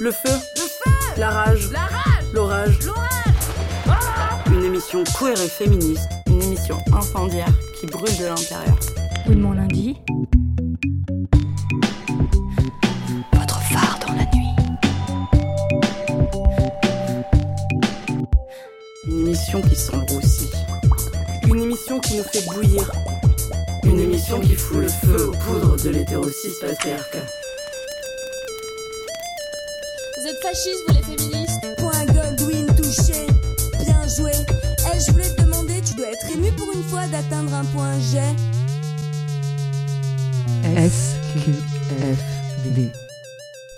Le feu. Le feu La rage. La rage L'orage. L'orage Une émission queer et féministe. Une émission incendiaire qui brûle de l'intérieur. Oui, mon lundi? Votre phare dans la nuit. Une émission qui s'enroussit. Une émission qui nous fait bouillir. Une émission qui fout le feu aux poudres de l'hétérosis patriarcat. Fascistes, vous les féministes Point Goldwyn touché, bien joué. Eh, je voulais te demander, tu dois être ému pour une fois d'atteindre un point G. SQFD.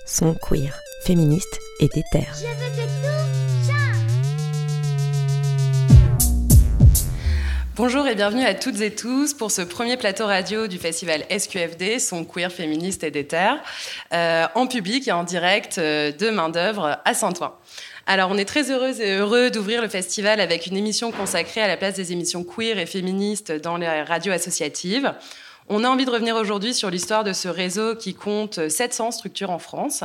Son queer, féministe et déter. Bonjour et bienvenue à toutes et tous pour ce premier plateau radio du festival SQFD, son queer féministe et déter, euh, en public et en direct euh, de main d'œuvre à Saint-Ouen. Alors, on est très heureuse et heureux d'ouvrir le festival avec une émission consacrée à la place des émissions queer et féministes dans les radios associatives. On a envie de revenir aujourd'hui sur l'histoire de ce réseau qui compte 700 structures en France.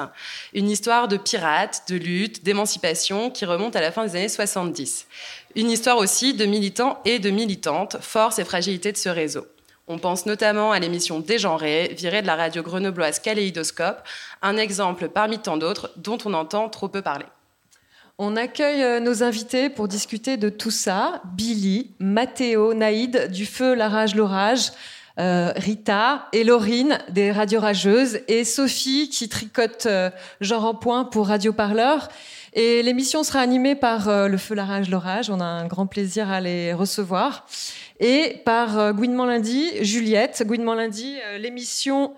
Une histoire de pirates, de lutte, d'émancipation qui remonte à la fin des années 70. Une histoire aussi de militants et de militantes, force et fragilité de ce réseau. On pense notamment à l'émission Dégenrée, virée de la radio grenobloise Kaléidoscope, un exemple parmi tant d'autres dont on entend trop peu parler. On accueille euh, nos invités pour discuter de tout ça. Billy, Mathéo, Naïd, du feu, la rage, l'orage, euh, Rita et Laurine des Radio Rageuses et Sophie qui tricote euh, genre en point pour Radio Parleur. Et l'émission sera animée par euh, le feu, la rage, l'orage. On a un grand plaisir à les recevoir. Et par euh, Gouinement Lundi, Juliette. Gouinement Lundi, euh, l'émission,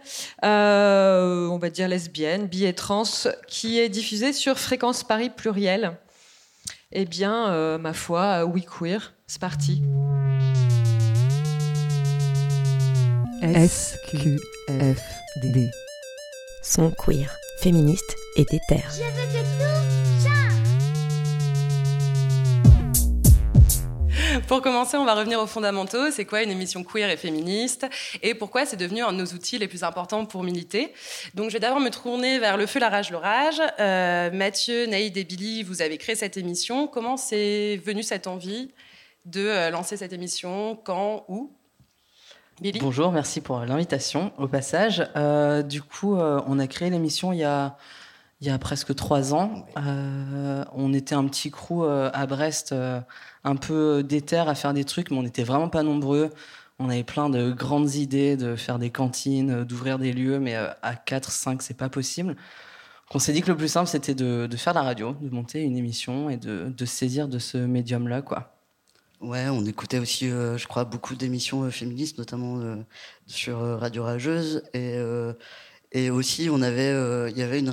euh, on va dire lesbienne, bi et trans, qui est diffusée sur Fréquence Paris Pluriel. Eh bien, euh, ma foi, euh, oui queer, c'est parti. SQFD. Son queer, féministe et déter. Pour commencer, on va revenir aux fondamentaux. C'est quoi une émission queer et féministe Et pourquoi c'est devenu un de nos outils les plus importants pour militer? Donc, je vais d'abord me tourner vers Le Feu, la Rage, l'Orage. Euh, Mathieu, Naïd et Billy, vous avez créé cette émission. Comment c'est venu cette envie de euh, lancer cette émission? Quand? Où? Billy? Bonjour, merci pour l'invitation au passage. Euh, du coup, euh, on a créé l'émission il y a, il y a presque trois ans. Euh, on était un petit crew euh, à Brest, euh, un peu déter à faire des trucs, mais on n'était vraiment pas nombreux. On avait plein de grandes idées de faire des cantines, euh, d'ouvrir des lieux, mais euh, à 4, 5, c'est pas possible. On s'est dit que le plus simple, c'était de, faire la radio, de monter une émission et de, saisir de ce médium-là, quoi. Ouais, on écoutait aussi, euh, je crois, beaucoup d'émissions féministes, notamment sur Radio Rageuse. Et, et aussi, on avait, euh, il y avait une,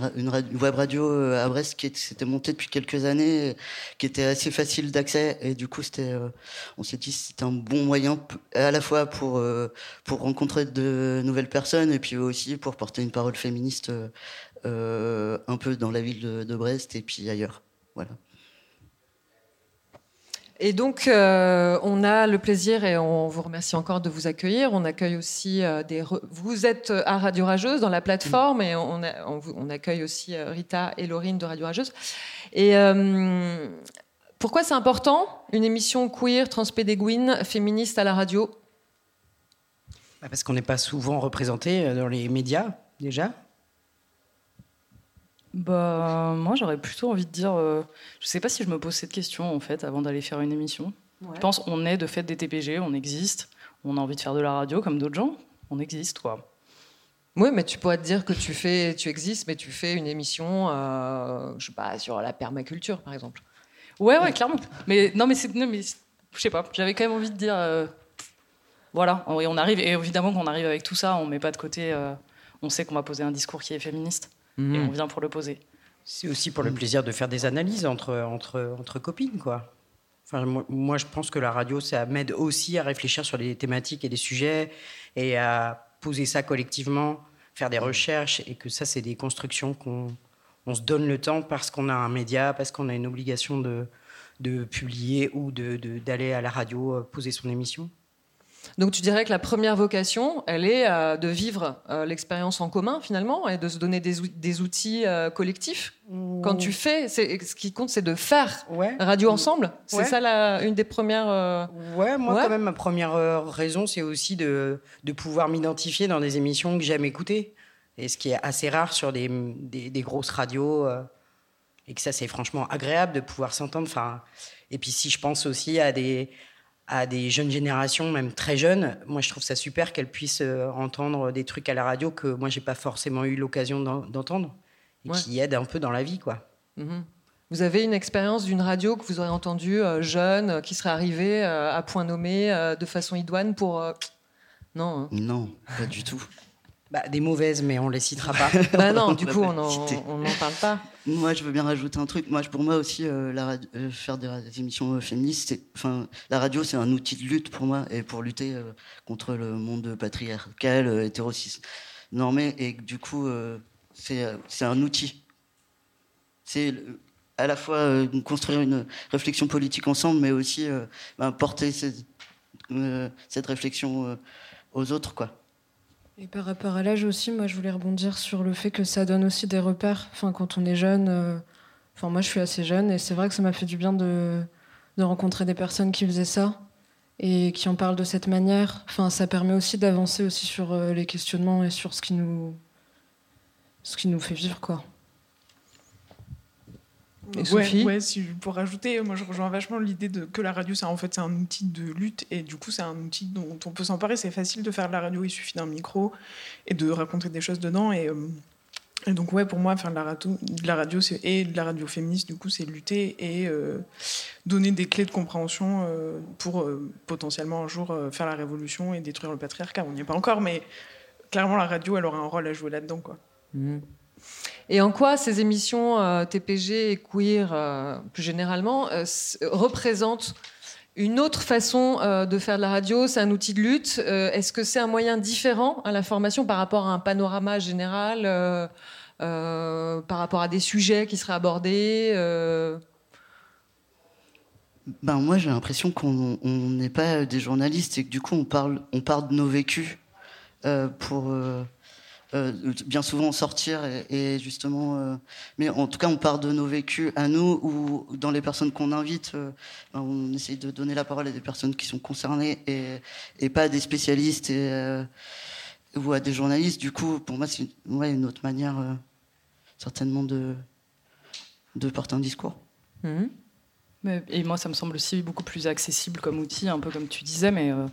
web radio euh, à Brest qui était- s'était montée depuis quelques années, qui était assez facile d'accès. Et du coup, c'était, euh, on s'est dit, c'était un bon moyen à la fois pour pour rencontrer de nouvelles personnes et puis aussi pour porter une parole féministe un peu dans la ville de, de Brest et puis ailleurs. Voilà. Et donc, euh, on a le plaisir et on vous remercie encore de vous accueillir. On accueille aussi euh, des. Vous êtes à Radio Rageuse dans la plateforme et on, accueille aussi euh, Rita et Laurine de Radio Rageuse. Et euh, pourquoi c'est important une émission queer, transpédéguine, féministe à la radio? Bah, Parce qu'on n'est pas souvent représenté euh, dans les médias, déjà. Bah, moi, j'aurais plutôt envie de dire. euh, je sais pas si je me pose cette question, en fait, avant d'aller faire une émission. Je pense on est de fait des TPG, on existe, on a envie de faire de la radio comme d'autres gens, on existe, quoi. Oui, mais tu pourrais te dire que tu fais, tu existes, mais tu fais une émission, euh, je sais pas, sur la permaculture, par exemple. Ouais, ouais, clairement. Mais non, mais c'est. mais je sais pas, j'avais quand même envie de dire. euh, voilà, et on arrive, et évidemment qu'on arrive avec tout ça, on met pas de côté. euh, on sait qu'on va poser un discours qui est féministe, et Mhm. on vient pour le poser. C'est aussi pour le plaisir de faire des analyses entre, entre, entre copines, quoi. Enfin, moi, moi, je pense que la radio, ça m'aide aussi à réfléchir sur les thématiques et les sujets et à poser ça collectivement, faire des recherches et que ça, c'est des constructions qu'on on se donne le temps parce qu'on a un média, parce qu'on a une obligation de, de publier ou d'aller de, d'aller à la radio euh, poser son émission. Donc tu dirais que la première vocation, elle est euh, de vivre euh, l'expérience en commun finalement et de se donner des, ou- des outils euh, collectifs. Quand tu fais, ce qui compte, c'est de faire radio ensemble. C'est Ouais. ça la, une des premières. Ouais, moi, Ouais. quand même, ma première raison, c'est aussi de, de pouvoir m'identifier dans des émissions que j'aime écouter. Et ce qui est assez rare sur des, des, des grosses radios. et que ça, c'est franchement agréable de pouvoir s'entendre. Enfin, et puis, si je pense aussi à des, à des jeunes générations, même très jeunes, moi, je trouve ça super qu'elles puissent euh, entendre des trucs à la radio que moi, j'ai pas forcément eu l'occasion d'en- d'entendre. Et Ouais. qui aident un peu dans la vie, quoi. Mhm. Vous avez une expérience d'une radio que vous aurez entendue euh, jeune, euh, qui serait arrivée euh, à point nommé euh, de façon idoine pour. euh, Non. hein. Non, pas du tout. Bah, des mauvaises, mais on les citera pas. Bah non, du coup, on n'en parle pas. Moi, je veux bien rajouter un truc. Moi, pour moi aussi, euh, la radio- euh, faire des, émissions euh, féministes, enfin, la radio, c'est un outil de lutte pour moi et pour lutter euh, contre le monde patriarcal, euh, hétérocis normé. Et du coup, euh, c'est euh, un outil. C'est à la fois euh, construire une réflexion politique ensemble, mais aussi euh, ben, porter cette, euh, cette réflexion euh, aux autres, quoi. Et par rapport à l'âge aussi, moi je voulais rebondir sur le fait que ça donne aussi des repères. Enfin, quand on est jeune, euh, enfin moi je suis assez jeune et c'est vrai que ça m'a fait du bien de, de rencontrer des personnes qui faisaient ça et qui en parlent de cette manière. Enfin, ça permet aussi d'avancer aussi sur euh, les questionnements et sur ce qui nous, ce qui nous fait vivre, quoi. Et Sophie ouais, si, pour rajouter, moi je rejoins vachement l'idée de que la radio, c'est en fait c'est un outil de lutte et du coup c'est un outil dont on peut s'emparer. C'est facile de faire de la radio, il suffit d'un micro et de raconter des choses dedans. Et, euh, et donc ouais, pour moi, faire de la radio, de la radio c'est- et de la radio féministe, du coup, c'est lutter et euh, donner des clés de compréhension euh, pour euh, potentiellement un jour euh, faire la révolution et détruire le patriarcat. On n'y est pas encore, mais clairement la radio, elle aura un rôle à jouer là-dedans, quoi. Mhm. Et en quoi ces émissions euh, TPG et queer, euh, plus généralement, euh, représentent une autre façon de faire de la radio? C'est un outil de lutte? Est-ce que c'est un moyen différent à la formation par rapport à un panorama général par rapport à des sujets qui seraient abordés Ben moi j'ai l'impression qu'on on n'est pas des journalistes et que du coup on parle on parle de nos vécus pour bien souvent sortir et, justement euh, mais en tout cas on parle de nos vécus à nous ou dans les personnes qu'on invite euh, ben, on essaye de donner la parole à des personnes qui sont concernées et, pas à des spécialistes euh, ou à des journalistes du coup pour moi c'est une, ouais, une autre manière euh, certainement de de porter un discours Mhm. Et moi, ça me semble aussi beaucoup plus accessible comme outil, un peu comme tu disais, mais euh,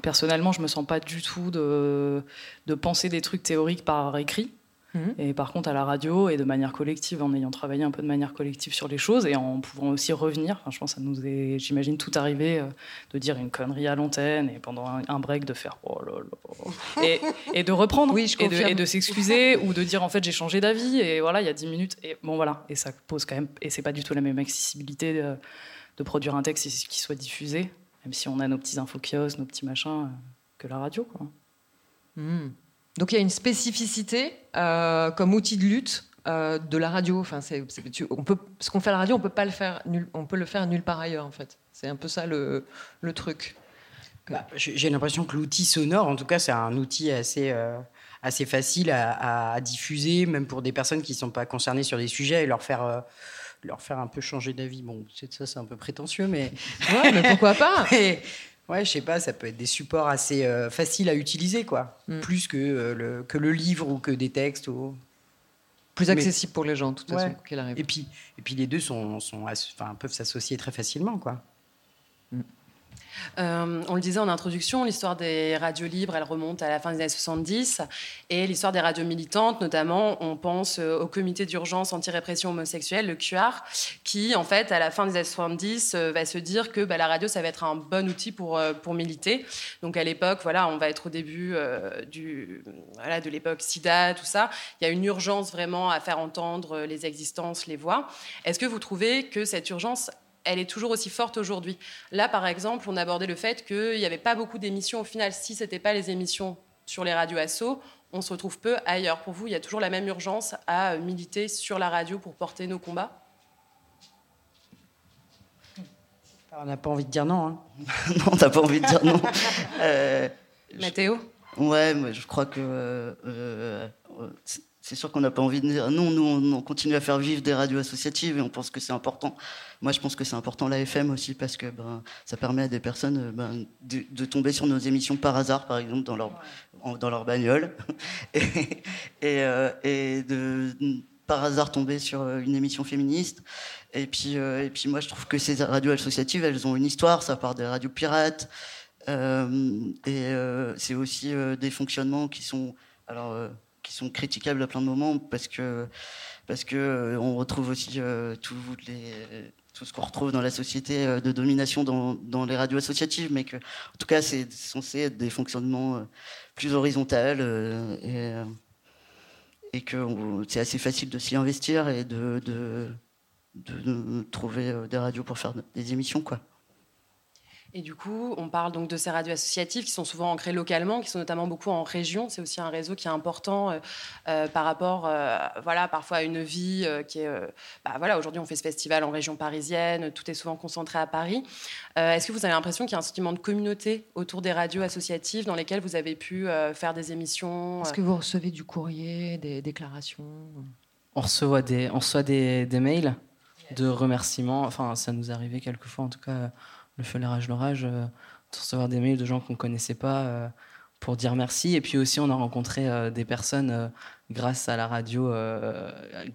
personnellement, je me sens pas du tout de, de penser des trucs théoriques par écrit. Mhm. Et par contre, à la radio et de manière collective, en ayant travaillé un peu de manière collective sur les choses et en pouvant aussi revenir, enfin, je pense que ça nous est, j'imagine, tout arrivé euh, de dire une connerie à l'antenne et pendant un, un break de faire oh là là. Et, et de reprendre Oui, je et de, et de s'excuser ou de dire en fait j'ai changé d'avis et voilà, il y a 10 minutes. Et bon, voilà. Et ça pose quand même, et c'est pas du tout la même accessibilité de, de produire un texte qui soit diffusé, même si on a nos petits infokiosques, nos petits machins, euh, que la radio. Quoi. Mhm. Donc il y a une spécificité euh, comme outil de lutte euh, de la radio. Enfin, c'est, c'est- tu- on peut, ce qu'on fait à la radio, on peut pas le faire, nul- on peut le faire nulle part ailleurs en fait. C'est un peu ça le, le truc. Bah, j'ai l'impression que l'outil sonore, en tout cas, c'est un outil assez, euh, assez facile à, à diffuser, même pour des personnes qui ne sont pas concernées sur des sujets, et leur faire, euh, leur faire un peu changer d'avis. Bon, c'est- ça, c'est un peu prétentieux, mais. Ouais, mais pourquoi pas Mais, Ouais, je sais pas, ça peut être des supports assez euh, faciles à utiliser, quoi. Mm. Plus que, euh, le, que le livre ou que des textes. Ou... Plus Mais- accessible pour les gens, de toute façon, Ouais. qu'il arrive. Et puis, et puis les deux sont, sont, enfin, peuvent s'associer très facilement, quoi. Euh, on le disait en introduction, l'histoire des radios libres, elle remonte à la fin des années 70. Et l'histoire des radios militantes, notamment, on pense euh, au comité d'urgence anti-répression homosexuelle, le QR, qui, en fait, à la fin des années 70, euh, va se dire que bah, la radio, ça va être un bon outil pour, pour militer. Donc à l'époque, voilà, on va être au début de l'époque SIDA, tout ça. Il y a une urgence vraiment à faire entendre les existences, les voix. Est-ce que vous trouvez que cette urgence elle est toujours aussi forte aujourd'hui. Là, par exemple, on abordait le fait qu'il n'y avait pas beaucoup d'émissions. Au final, si ce n'était pas les émissions sur les radios assos, on se retrouve peu ailleurs. Pour vous, il y a toujours la même urgence à militer sur la radio pour porter nos combats? On n'a pas envie de dire non. Hein. non, t'as pas envie de dire non. Euh, Mathéo? Ouais, moi, je crois que euh, euh, c'est sûr qu'on n'a pas envie de dire non. Nous, on, on, continue à faire vivre des radios associatives et on pense que c'est important. Moi, je pense que c'est important la FM aussi parce que ben, ça permet à des personnes ben, de, de, tomber sur nos émissions par hasard, par exemple, dans leur, en, dans leur bagnole, et, et, euh, et de par hasard tomber sur une émission féministe. Et puis, euh, et puis moi, je trouve que ces radios associatives, elles ont une histoire. Ça part des radios pirates. Euh, et euh, c'est aussi euh, des fonctionnements qui sont, alors, euh, sont critiquables à plein de moments parce que, parce que euh, on retrouve aussi les, tout ce qu'on retrouve dans la société de domination dans, dans, les radios associatives, mais que, en tout cas, c'est censé être des fonctionnements plus horizontaux et, et que c'est assez facile de s'y investir et de, de, de, trouver des radios pour faire des émissions, quoi. Et du coup, on parle donc de ces radios associatives qui sont souvent ancrées localement, qui sont notamment beaucoup en région. C'est aussi un réseau qui est important euh, euh, par rapport, euh, voilà, parfois à une vie euh, qui est, bah, voilà, aujourd'hui on fait ce festival en région parisienne, tout est souvent concentré à Paris. Est-ce que vous avez l'impression qu'il y a un sentiment de communauté autour des radios associatives dans lesquelles vous avez pu faire des émissions Est-ce que vous recevez du courrier, des déclarations? On reçoit des, on reçoit des, des mails de remerciements. Enfin, ça nous arrivait quelquefois, en tout cas le feu, l'orage, l'orage, euh, de recevoir des mails de gens qu'on ne connaissait pas euh, pour dire merci. Et puis aussi, on a rencontré euh, des personnes grâce à la radio,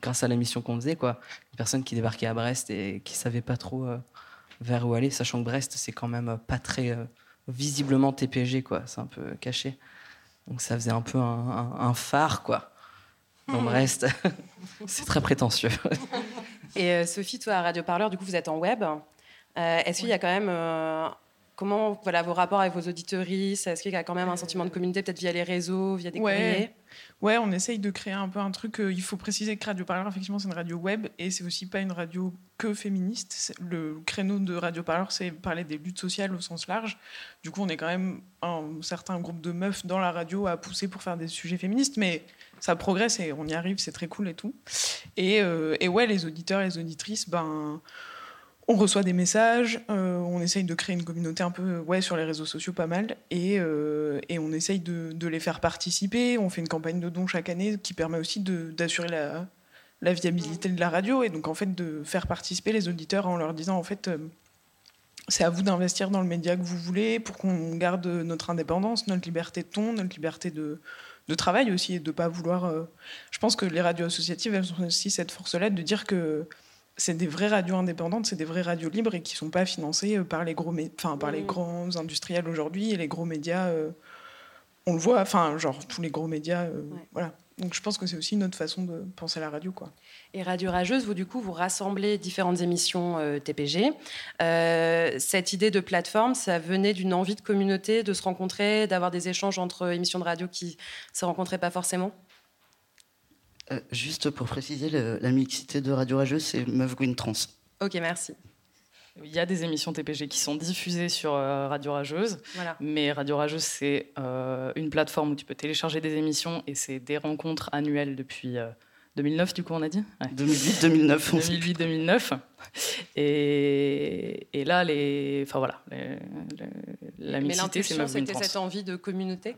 grâce à l'émission qu'on faisait, quoi. Des personnes qui débarquaient à Brest et qui ne savaient pas trop vers où aller, sachant que Brest, c'est quand même pas très visiblement TPG, quoi. C'est un peu caché. Donc ça faisait un peu un, un, un phare, quoi. Dans Brest. c'est très prétentieux. Et Sophie, toi, à Radio Parleur, du coup, vous êtes en web. Euh, Est-ce qu'il y a quand même euh, comment voilà vos rapports avec vos auditories Est-ce qu'il y a quand même un sentiment de communauté, peut-être via les réseaux, via des ouais. courriers? Ouais, on essaye de créer un peu un truc. Euh, il faut préciser que Radio Parleur, effectivement, c'est une radio web et c'est aussi pas une radio que féministe. Le créneau de Radio Parleur, c'est parler des luttes sociales au sens large. Du coup, on est quand même un certain groupe de meufs dans la radio à pousser pour faire des sujets féministes, mais ça progresse et on y arrive, c'est très cool et tout. Et, euh, et ouais, les auditeurs et les auditrices, ben on reçoit des messages, euh, on essaye de créer une communauté un peu ouais, sur les réseaux sociaux pas mal, et, euh, et on essaye de, les faire participer. On fait une campagne de dons chaque année qui permet aussi d'assurer la, viabilité de la radio, et donc en fait de faire participer les auditeurs en leur disant en fait euh, c'est à vous d'investir dans le média que vous voulez pour qu'on garde notre indépendance, notre liberté de ton, notre liberté de, de travail aussi, et de pas vouloir... Je pense que les radios associatives, elles ont aussi cette force-là de dire que c'est des vraies radios indépendantes, c'est des vraies radios libres et qui ne sont pas financées par les, gros enfin, par les grands industriels aujourd'hui et les gros médias. Euh, on le voit, enfin, genre tous les gros médias. Euh, ouais. Voilà. Donc je pense que c'est aussi une autre façon de penser la radio. Quoi. Et Radio Rageuse, vous, du coup, vous rassemblez différentes émissions euh, TPG. Euh, cette idée de plateforme, ça venait d'une envie de communauté, de se rencontrer, d'avoir des échanges entre émissions de radio qui ne se rencontraient pas forcément? Euh, juste pour préciser, le, la mixité de Radio Rageuse, c'est Meuf Green Trans. Ok, merci. Il y a des émissions TPG qui sont diffusées sur euh, Radio Rageuse, voilà. mais Radio Rageuse, c'est euh, une plateforme où tu peux télécharger des émissions et c'est des rencontres annuelles depuis 2009, du coup, on a dit? Ouais. 2008-2009. 2008-2009. Et, et, là, les, enfin, voilà, les, les, la mixité, c'est Meuf Green Trans. C'était cette envie de communauté?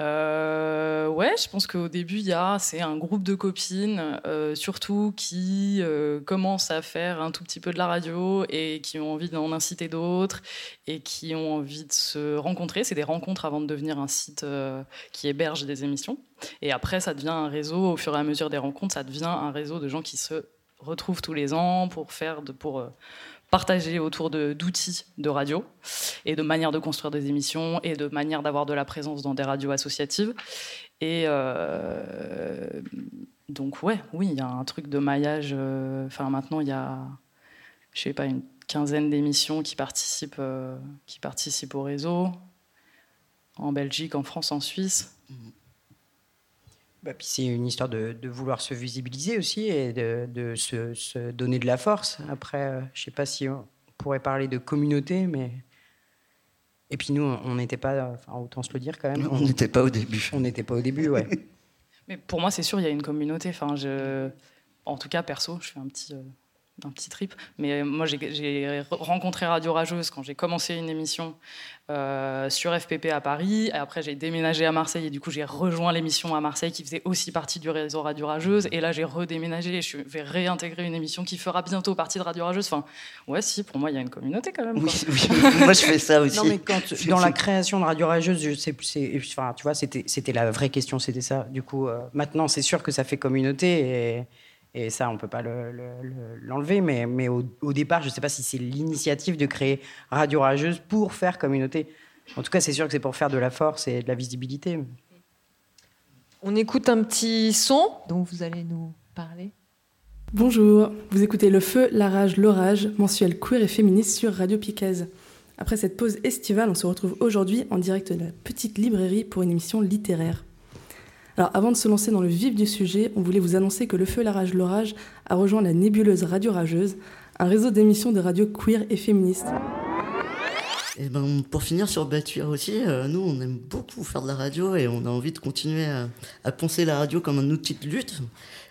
Euh, ouais, je pense qu'au début, il y a c'est un groupe de copines, euh, surtout qui euh, commencent à faire un tout petit peu de la radio et qui ont envie d'en inciter d'autres et qui ont envie de se rencontrer. C'est des rencontres avant de devenir un site qui héberge des émissions. Et après, ça devient un réseau. Au fur et à mesure des rencontres, ça devient un réseau de gens qui se retrouvent tous les ans pour faire de, pour partager autour d'outils de, radio et de manières de construire des émissions et de manières d'avoir de la présence dans des radios associatives. Et euh, donc, ouais, oui, il y a un truc de maillage. Enfin, euh, maintenant, il y a, je sais pas, une quinzaine d'émissions qui participent, euh, qui participent au réseau, en Belgique, en France, en Suisse. Mmh. Bah, puis c'est une histoire de, de, vouloir se visibiliser aussi et de, de se, se, donner de la force. Après, euh, je ne sais pas si on pourrait parler de communauté, mais. Et puis nous, on n'était pas. Enfin, autant se le dire quand même. On n'était pas au début. On n'était pas au début, ouais. mais pour moi, c'est sûr, il y a une communauté. Enfin, je... En tout cas, perso, je fais un petit. Euh un petit trip. Mais moi, j'ai rencontré Radio Rageuse quand j'ai commencé une émission euh, sur FPP à Paris. Et après, j'ai déménagé à Marseille et du coup, j'ai rejoint l'émission à Marseille qui faisait aussi partie du réseau Radio Rageuse. Et là, j'ai redéménagé et je vais réintégrer une émission qui fera bientôt partie de Radio Rageuse. Enfin, ouais, si, pour moi, il y a une communauté quand même. Oui, moi, je fais ça aussi. Non, mais quand, dans la création de Radio Rageuse, je sais, enfin, tu vois, c'était la vraie question, c'était ça. Du coup, euh, maintenant, c'est sûr que ça fait communauté et et ça, on ne peut pas l'enlever. mais, mais au, départ, je ne sais pas si c'est l'initiative de créer Radio Rageuse pour faire communauté. En tout cas, c'est sûr que c'est pour faire de la force et de la visibilité. On écoute un petit son dont vous allez nous parler. Bonjour, vous écoutez Le Feu, la rage, l'orage, mensuel queer et féministe sur Radio Piquez. Après cette pause estivale, on se retrouve aujourd'hui en direct de la petite librairie pour une émission littéraire. Alors avant de se lancer dans le vif du sujet, on voulait vous annoncer que Le Feu, la Rage, l'Orage a rejoint la nébuleuse Radio Rageuse, un réseau d'émissions de radio queer et féministes. Et ben, pour finir sur Batuire aussi, euh, nous on aime beaucoup faire de la radio et on a envie de continuer à, penser la radio comme un outil de lutte.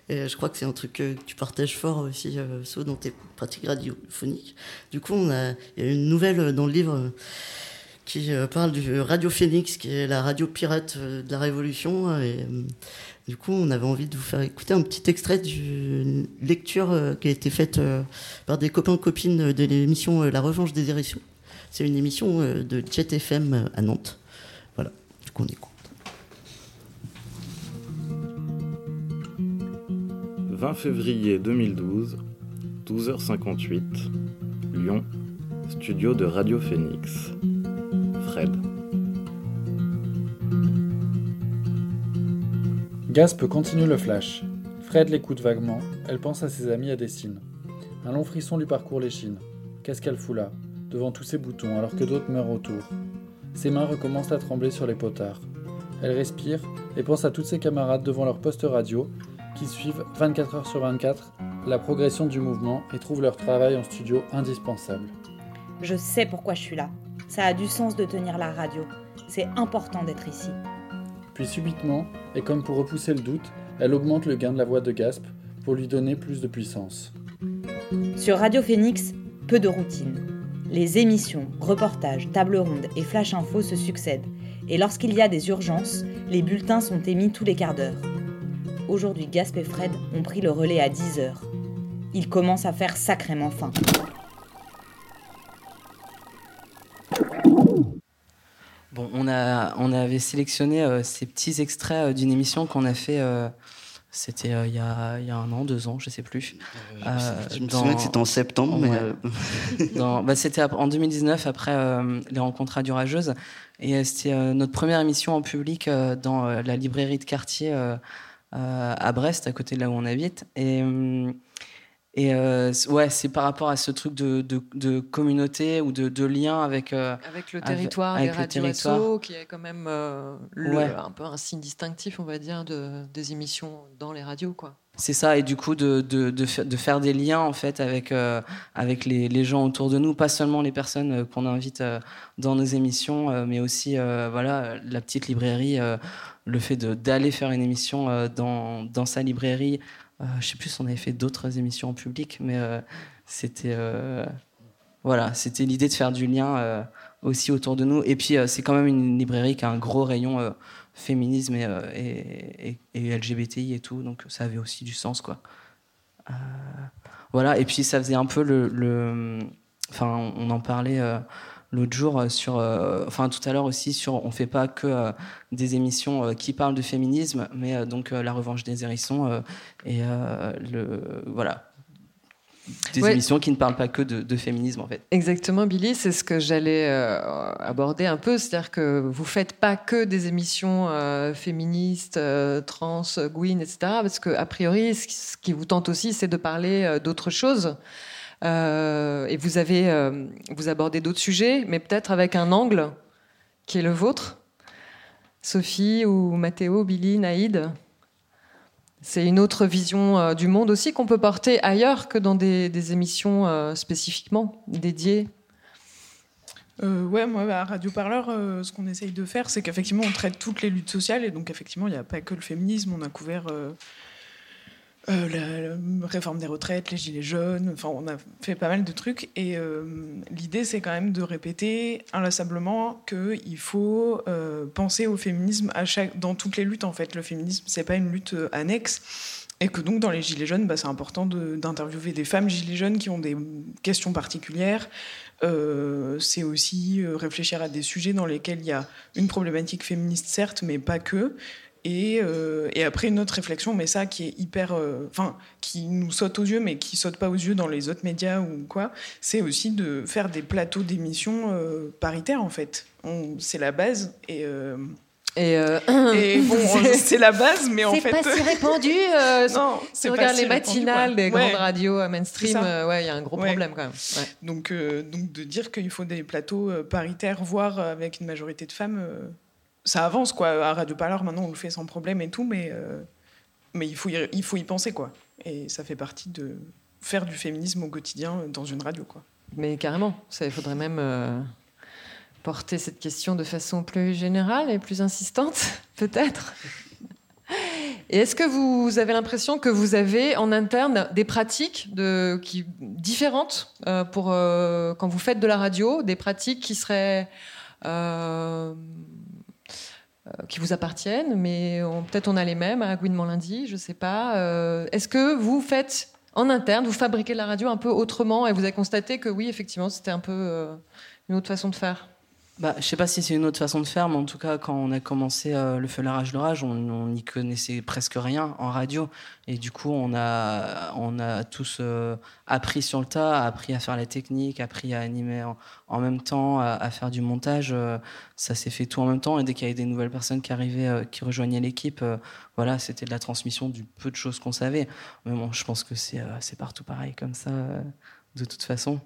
Et je crois que c'est un truc que tu partages fort aussi, euh, dans tes pratiques radiophoniques. Du coup, il y a une nouvelle dans le livre qui euh, parle du Radio Phoenix, qui est la radio pirate euh, de la Révolution. Et euh, du coup, on avait envie de vous faire écouter un petit extrait d'une lecture qui a été faite par des copains copines de l'émission La Revanche des érections. C'est une émission de Jet FM à Nantes. Voilà, du coup, on écoute. 20 février 2012, 12h58, Lyon, studio de Radio Phoenix. Fred. Gasp continue le flash. Fred l'écoute vaguement, elle pense à ses amis à Dessine. Un long frisson lui parcourt l'échine. Qu'est-ce qu'elle fout là, devant tous ces boutons, alors que d'autres meurent autour? Ses mains recommencent à trembler sur les potards. Elle respire et pense à toutes ses camarades devant leur poste radio qui suivent 24 heures sur 24 la progression du mouvement et trouvent leur travail en studio indispensable. Je sais pourquoi je suis là. Ça a du sens de tenir la radio. C'est important d'être ici. Puis subitement, et comme pour repousser le doute, elle augmente le gain de la voix de Gasp pour lui donner plus de puissance. Sur Radio Phoenix, peu de routine. Les émissions, reportages, tables rondes et flash info se succèdent. Et lorsqu'il y a des urgences, les bulletins sont émis tous les quarts d'heure. Aujourd'hui, Gasp et Fred ont pris le relais à 10 heures. Ils commencent à faire sacrément faim. Bon, on, a, on avait sélectionné euh, ces petits extraits euh, d'une émission qu'on a fait. Euh, c'était il, y a, il y a un an, deux ans, je sais plus. je me souviens que c'était en septembre, mais. bah, c'était en 2019, après les rencontres radiorageuses. Et c'était notre première émission en public dans la librairie de quartier à Brest, à côté de là où on habite. Et. Et euh, ouais, c'est par rapport à ce truc de, de, communauté ou de, de lien avec euh, avec le territoire, avec, les radios qui est quand même euh, un peu un signe distinctif, on va dire, de, des émissions dans les radios, quoi. C'est ça, et du coup de, de, de, faire des liens en fait avec avec les, les, gens autour de nous, pas seulement les personnes qu'on invite dans nos émissions, mais aussi voilà la petite librairie, le fait d'aller faire une émission dans dans sa librairie euh, je sais plus on avait fait d'autres émissions en public, mais euh, c'était euh, voilà, c'était l'idée de faire du lien aussi autour de nous. Et puis c'est quand même une librairie qui a un gros rayon féminisme et, et, LGBTI et tout, donc ça avait aussi du sens quoi. voilà, et puis ça faisait un peu le enfin on en parlait l'autre jour euh, sur, euh, enfin tout à l'heure aussi sur, on fait pas que euh, des émissions qui parlent de féminisme, mais donc la revanche des hérissons et le voilà des émissions qui ne parlent pas que de, féminisme en fait. Exactement, Billy, c'est ce que j'allais aborder un peu, c'est-à-dire que vous faites pas que des émissions féministes, trans, gwyn, etc. Parce que a priori, ce qui vous tente aussi, c'est de parler d'autres choses. Euh, et vous avez euh, vous abordez d'autres sujets, mais peut-être avec un angle qui est le vôtre. Sophie ou Mathéo, Billy, Naïd. C'est une autre vision euh, du monde aussi qu'on peut porter ailleurs que dans des, émissions spécifiquement dédiées. ouais, moi, à Radio Parleur, ce qu'on essaye de faire, c'est qu'effectivement, on traite toutes les luttes sociales. Et donc, effectivement, il n'y a pas que le féminisme. On a couvert euh, la, réforme des retraites, les gilets jaunes, enfin on a fait pas mal de trucs et euh, l'idée c'est quand même de répéter inlassablement qu'il faut euh, penser au féminisme dans toutes les luttes en fait. Le féminisme c'est pas une lutte annexe et que donc dans les gilets jaunes bah, c'est important d'interviewer des femmes gilets jaunes qui ont des questions particulières. C'est aussi réfléchir à des sujets dans lesquels il y a une problématique féministe certes mais pas que et, euh, et après une autre réflexion, mais ça qui est hyper, euh, enfin qui nous saute aux yeux, mais qui saute pas aux yeux dans les autres médias ou quoi, c'est aussi de faire des plateaux d'émissions euh, paritaires en fait. C'est la base et. euh, Et, euh, et bon, c'est- c'est la base, mais en c'est fait. pas si répandu. euh, non, si c'est on regarde si les matinales des Ouais. grandes radios mainstream, C'est euh, ouais, il y a un gros Ouais. problème quand même. Ouais. Donc, donc de dire qu'il faut des plateaux paritaires, voire avec une majorité de femmes, ça avance quoi. À Radio Parleur, maintenant, on le fait sans problème et tout, mais, euh, mais il, faut y, il faut y penser quoi. Et ça fait partie de faire du féminisme au quotidien dans une radio quoi. Mais carrément, il faudrait même euh, porter cette question de façon plus générale et plus insistante, peut-être. Et est-ce que vous avez l'impression que vous avez en interne des pratiques de, qui, différentes euh, pour, quand vous faites de la radio, des pratiques qui seraient qui vous appartiennent, mais peut-être on a les mêmes à Gouinement lundi, je sais pas. Euh, Est-ce que vous faites en interne, vous fabriquez la radio un peu autrement et vous avez constaté que oui, effectivement, c'était un peu euh, une autre façon de faire? Bah, je sais pas si c'est une autre façon de faire, mais en tout cas, quand on a commencé euh, le feu, la rage, l'orage, on n'y connaissait presque rien en radio. Et du coup, on a, on a tous euh, appris sur le tas, appris à faire la technique, appris à animer en, même temps, à, faire du montage. euh, ça s'est fait tout en même temps. Et dès qu'il y avait des nouvelles personnes qui arrivaient, qui rejoignaient l'équipe, voilà, c'était de la transmission du peu de choses qu'on savait. Mais bon, je pense que c'est partout pareil comme ça, de toute façon.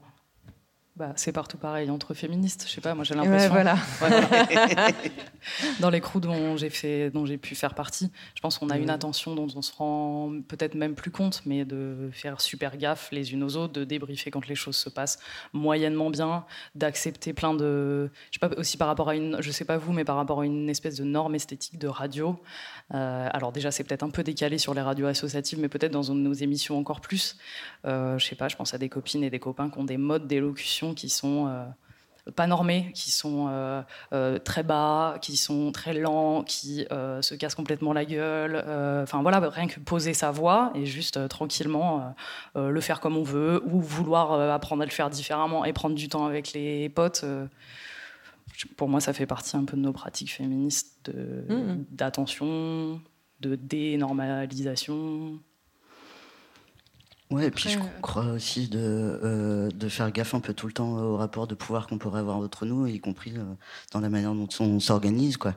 Bah, c'est partout pareil entre féministes. Je sais pas, moi j'ai l'impression. ouais, voilà. Ouais, Dans les crews dont j'ai fait, dont j'ai pu faire partie, je pense qu'on a une Mm. attention dont on se rend peut-être même plus compte, mais de faire super gaffe les unes aux autres, de débriefer quand les choses se passent moyennement bien, d'accepter plein de, je sais pas aussi par rapport à une, je sais pas vous, mais par rapport à une espèce de norme esthétique de radio. Euh, alors déjà c'est peut-être un peu décalé sur les radios associatives, mais peut-être dans nos émissions encore plus. Euh, je sais pas, je pense à des copines et des copains qui ont des modes d'élocution qui sont euh, pas normés, qui sont euh, euh, très bas, qui sont très lents, qui euh, se cassent complètement la gueule. Enfin voilà, rien que poser sa voix et juste tranquillement le faire comme on veut ou vouloir apprendre à le faire différemment et prendre du temps avec les potes. pour moi, ça fait partie un peu de nos pratiques féministes de- Mhm. d'attention, de dénormalisation. Ouais, et puis je euh, crois aussi de, euh, de faire gaffe un peu tout le temps au rapport de pouvoir qu'on pourrait avoir entre nous, y compris euh, dans la manière dont on s'organise, quoi.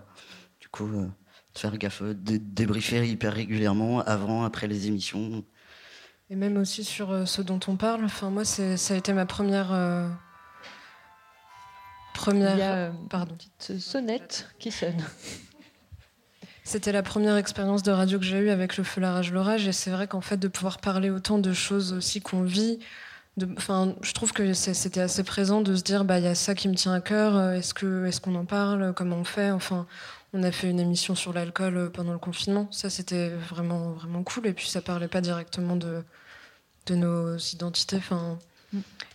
Du coup, euh, de faire gaffe, de débriefer hyper régulièrement, avant, après les émissions. Et même aussi sur euh, ce dont on parle. Enfin, moi, ça a été ma première. euh, première. Il y a, Pardon. Petite sonnette qui sonne. C'était la première expérience de radio que j'ai eue avec le feu, la rage, l'orage. Et c'est vrai qu'en fait, de pouvoir parler autant de choses aussi qu'on vit, de, enfin, je trouve que c'était assez présent de se dire, bah, il y a ça qui me tient à cœur. euh, Est-ce que, est-ce qu'on en parle Comment on fait? Enfin, on a fait une émission sur l'alcool euh, pendant le confinement. Ça, c'était vraiment, vraiment cool. Et puis, ça parlait pas directement de, de nos identités. Enfin,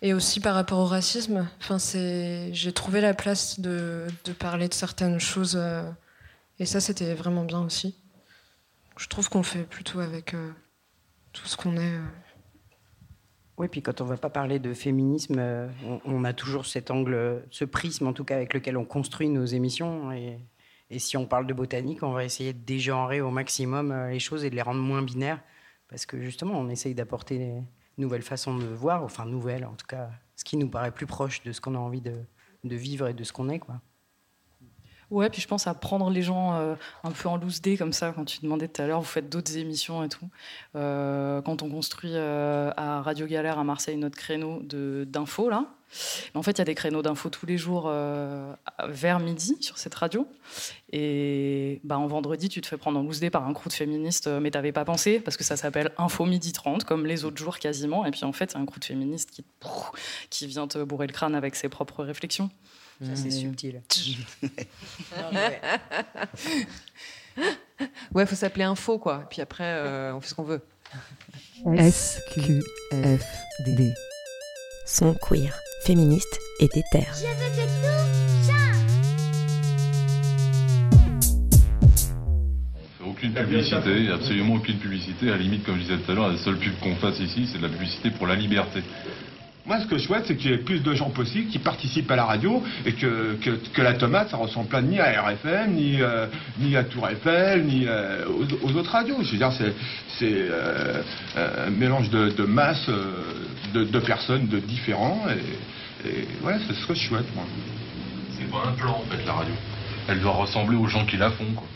et aussi par rapport au racisme. Enfin, c'est, j'ai trouvé la place de, de parler de certaines choses. euh, et ça, c'était vraiment bien aussi. Je trouve qu'on fait plutôt avec euh, tout ce qu'on est. euh. Oui, puis quand on va pas parler de féminisme, euh, on, a toujours cet angle, ce prisme en tout cas avec lequel on construit nos émissions. Et, si on parle de botanique, on va essayer de dégenrer au maximum les choses et de les rendre moins binaires. Parce que justement, on essaye d'apporter des nouvelles façons de voir, enfin nouvelles en tout cas, ce qui nous paraît plus proche de ce qu'on a envie de, de vivre et de ce qu'on est. quoi. Ouais, puis je pense à prendre les gens euh, un peu en loose day comme ça, quand tu demandais tout à l'heure, vous faites d'autres émissions et tout. Euh, quand on construit euh, à Radio Galère à Marseille notre créneau d'infos, là, en fait, il y a des créneaux d'infos tous les jours vers midi sur cette radio. Et bah, en vendredi, tu te fais prendre en loose day par un crew de féministes, mais t'avais pas pensé, parce que ça s'appelle Info Midi 30, comme les autres jours quasiment. Et puis en fait, c'est un crew de féministes qui, qui vient te bourrer le crâne avec ses propres réflexions. Ça, c'est subtil. Ouais, faut s'appeler info, quoi. Puis après, euh, on fait ce qu'on veut. SQFD. Son queer, féministe et déter. Aucune publicité, absolument aucune publicité. À la limite, comme je disais tout à l'heure, la seule pub qu'on fasse ici, c'est de la publicité pour la liberté. Moi, ce que je souhaite, c'est qu'il y ait plus de gens possible qui participent à la radio et que, que, la tomate, ça ressemble pas ni à RFM, ni, euh, ni à Tour Eiffel, ni euh, aux, autres radios. Je veux dire, c'est euh, un mélange de, de masse de, personnes de différents. Et, et ouais, c'est ce que je souhaite, moi. C'est pas un plan, en fait, la radio. Elle doit ressembler aux gens qui la font, quoi.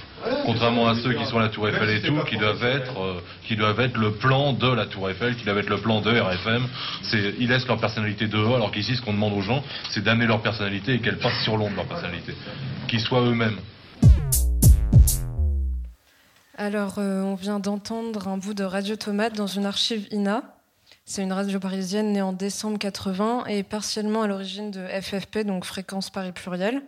Contrairement à ceux qui sont à la Tour Eiffel et tout, qui doivent être, euh, qui doivent être le plan de la Tour Eiffel, qui doivent être le plan de RFM. C'est, ils laissent leur personnalité dehors, alors qu'ici, ce qu'on demande aux gens, c'est d'amener leur personnalité et qu'elles passent sur l'ombre de leur personnalité, qu'ils soient eux-mêmes. Alors, euh, on vient d'entendre un bout de Radio Tomate dans une archive INA. C'est une radio parisienne née en décembre 80 et partiellement à l'origine de FFP, donc Fréquence Paris Pluriel.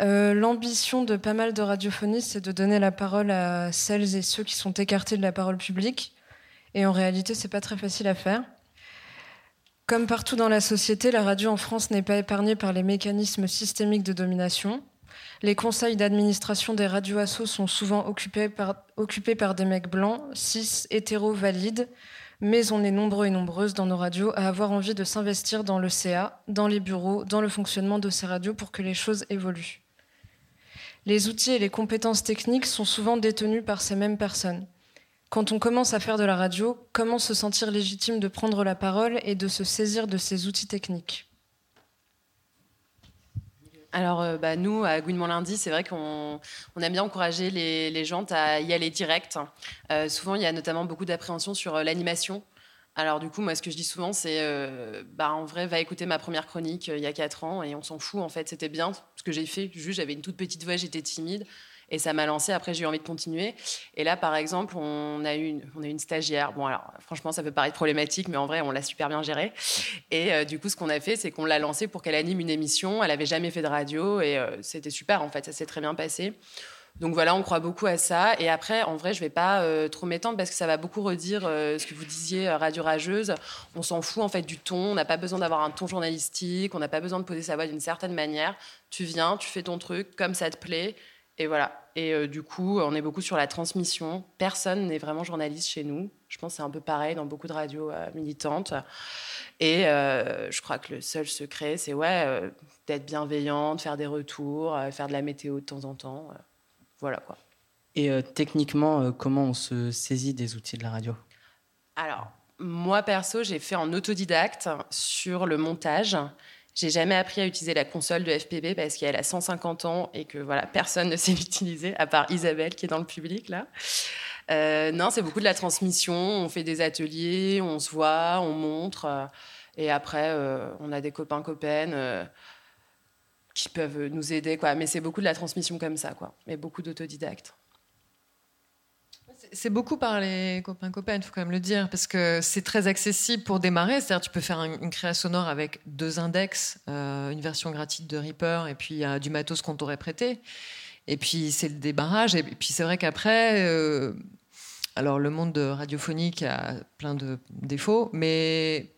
Euh, L'ambition de pas mal de radiophonie, c'est de donner la parole à celles et ceux qui sont écartés de la parole publique. Et en réalité, c'est pas très facile à faire. Comme partout dans la société, la radio en France n'est pas épargnée par les mécanismes systémiques de domination. Les conseils d'administration des radioassos sont souvent occupés par, occupés par des mecs blancs, cis, hétéros, valides, mais on est nombreux et nombreuses dans nos radios à avoir envie de s'investir dans le CA, dans les bureaux, dans le fonctionnement de ces radios pour que les choses évoluent. Les outils et les compétences techniques sont souvent détenus par ces mêmes personnes. Quand on commence à faire de la radio, comment se sentir légitime de prendre la parole et de se saisir de ces outils techniques? Alors, euh, bah, nous, à Gouinement Lundi, c'est vrai qu'on on aime bien encourager les, gens à y aller direct. Euh, souvent, il y a notamment beaucoup d'appréhension sur euh, l'animation. Alors, du coup, moi, ce que je dis souvent, c'est euh, bah, en vrai, va écouter ma première chronique euh, il y a 4 ans et on s'en fout. En fait, c'était bien ce que j'ai fait. Juste, j'avais une toute petite voix, j'étais timide. Et ça m'a lancé. Après, j'ai eu envie de continuer. Et là, par exemple, on a eu une, on a une stagiaire. Bon, alors, franchement, ça peut paraître problématique, mais en vrai, on l'a super bien gérée. Et euh, du coup, ce qu'on a fait, c'est qu'on l'a lancée pour qu'elle anime une émission. Elle avait jamais fait de radio et c'était super. En fait, ça s'est très bien passé. Donc voilà, on croit beaucoup à ça. Et après, en vrai, je vais pas euh, trop m'étendre parce que ça va beaucoup redire euh, ce que vous disiez, euh, radio rageuse. On s'en fout en fait du ton. On n'a pas besoin d'avoir un ton journalistique. On n'a pas besoin de poser sa voix d'une certaine manière. Tu viens, tu fais ton truc comme ça te plaît. Et voilà. Et du coup, on est beaucoup sur la transmission. Personne n'est vraiment journaliste chez nous. Je pense que c'est un peu pareil dans beaucoup de radios militantes. Et je crois que le seul secret, c'est ouais, d'être bienveillante, faire des retours, faire de la météo de temps en temps. Voilà quoi. Et euh, techniquement, euh, comment on se saisit des outils de la radio? Alors, moi perso, j'ai fait en autodidacte sur le montage. J'ai jamais appris à utiliser la console de FPV parce qu'elle a 150 ans et que voilà, personne ne sait l'utiliser à part Isabelle qui est dans le public là. Euh, non, c'est beaucoup de la transmission. On fait des ateliers, on se voit, on montre. euh, et après, euh, on a des copains, copaines euh, qui peuvent nous aider. Quoi. Mais c'est beaucoup de la transmission comme ça. Quoi. Mais beaucoup d'autodidactes. C'est beaucoup par les copains copains, il faut quand même le dire, parce que c'est très accessible pour démarrer. C'est-à-dire, tu peux faire un- une création sonore avec deux index, euh, une version gratuite de Reaper, et puis euh, du matos qu'on t'aurait prêté. Et puis c'est le débarrage. Et puis c'est vrai qu'après, euh, alors le monde radiophonique a plein de défauts, mais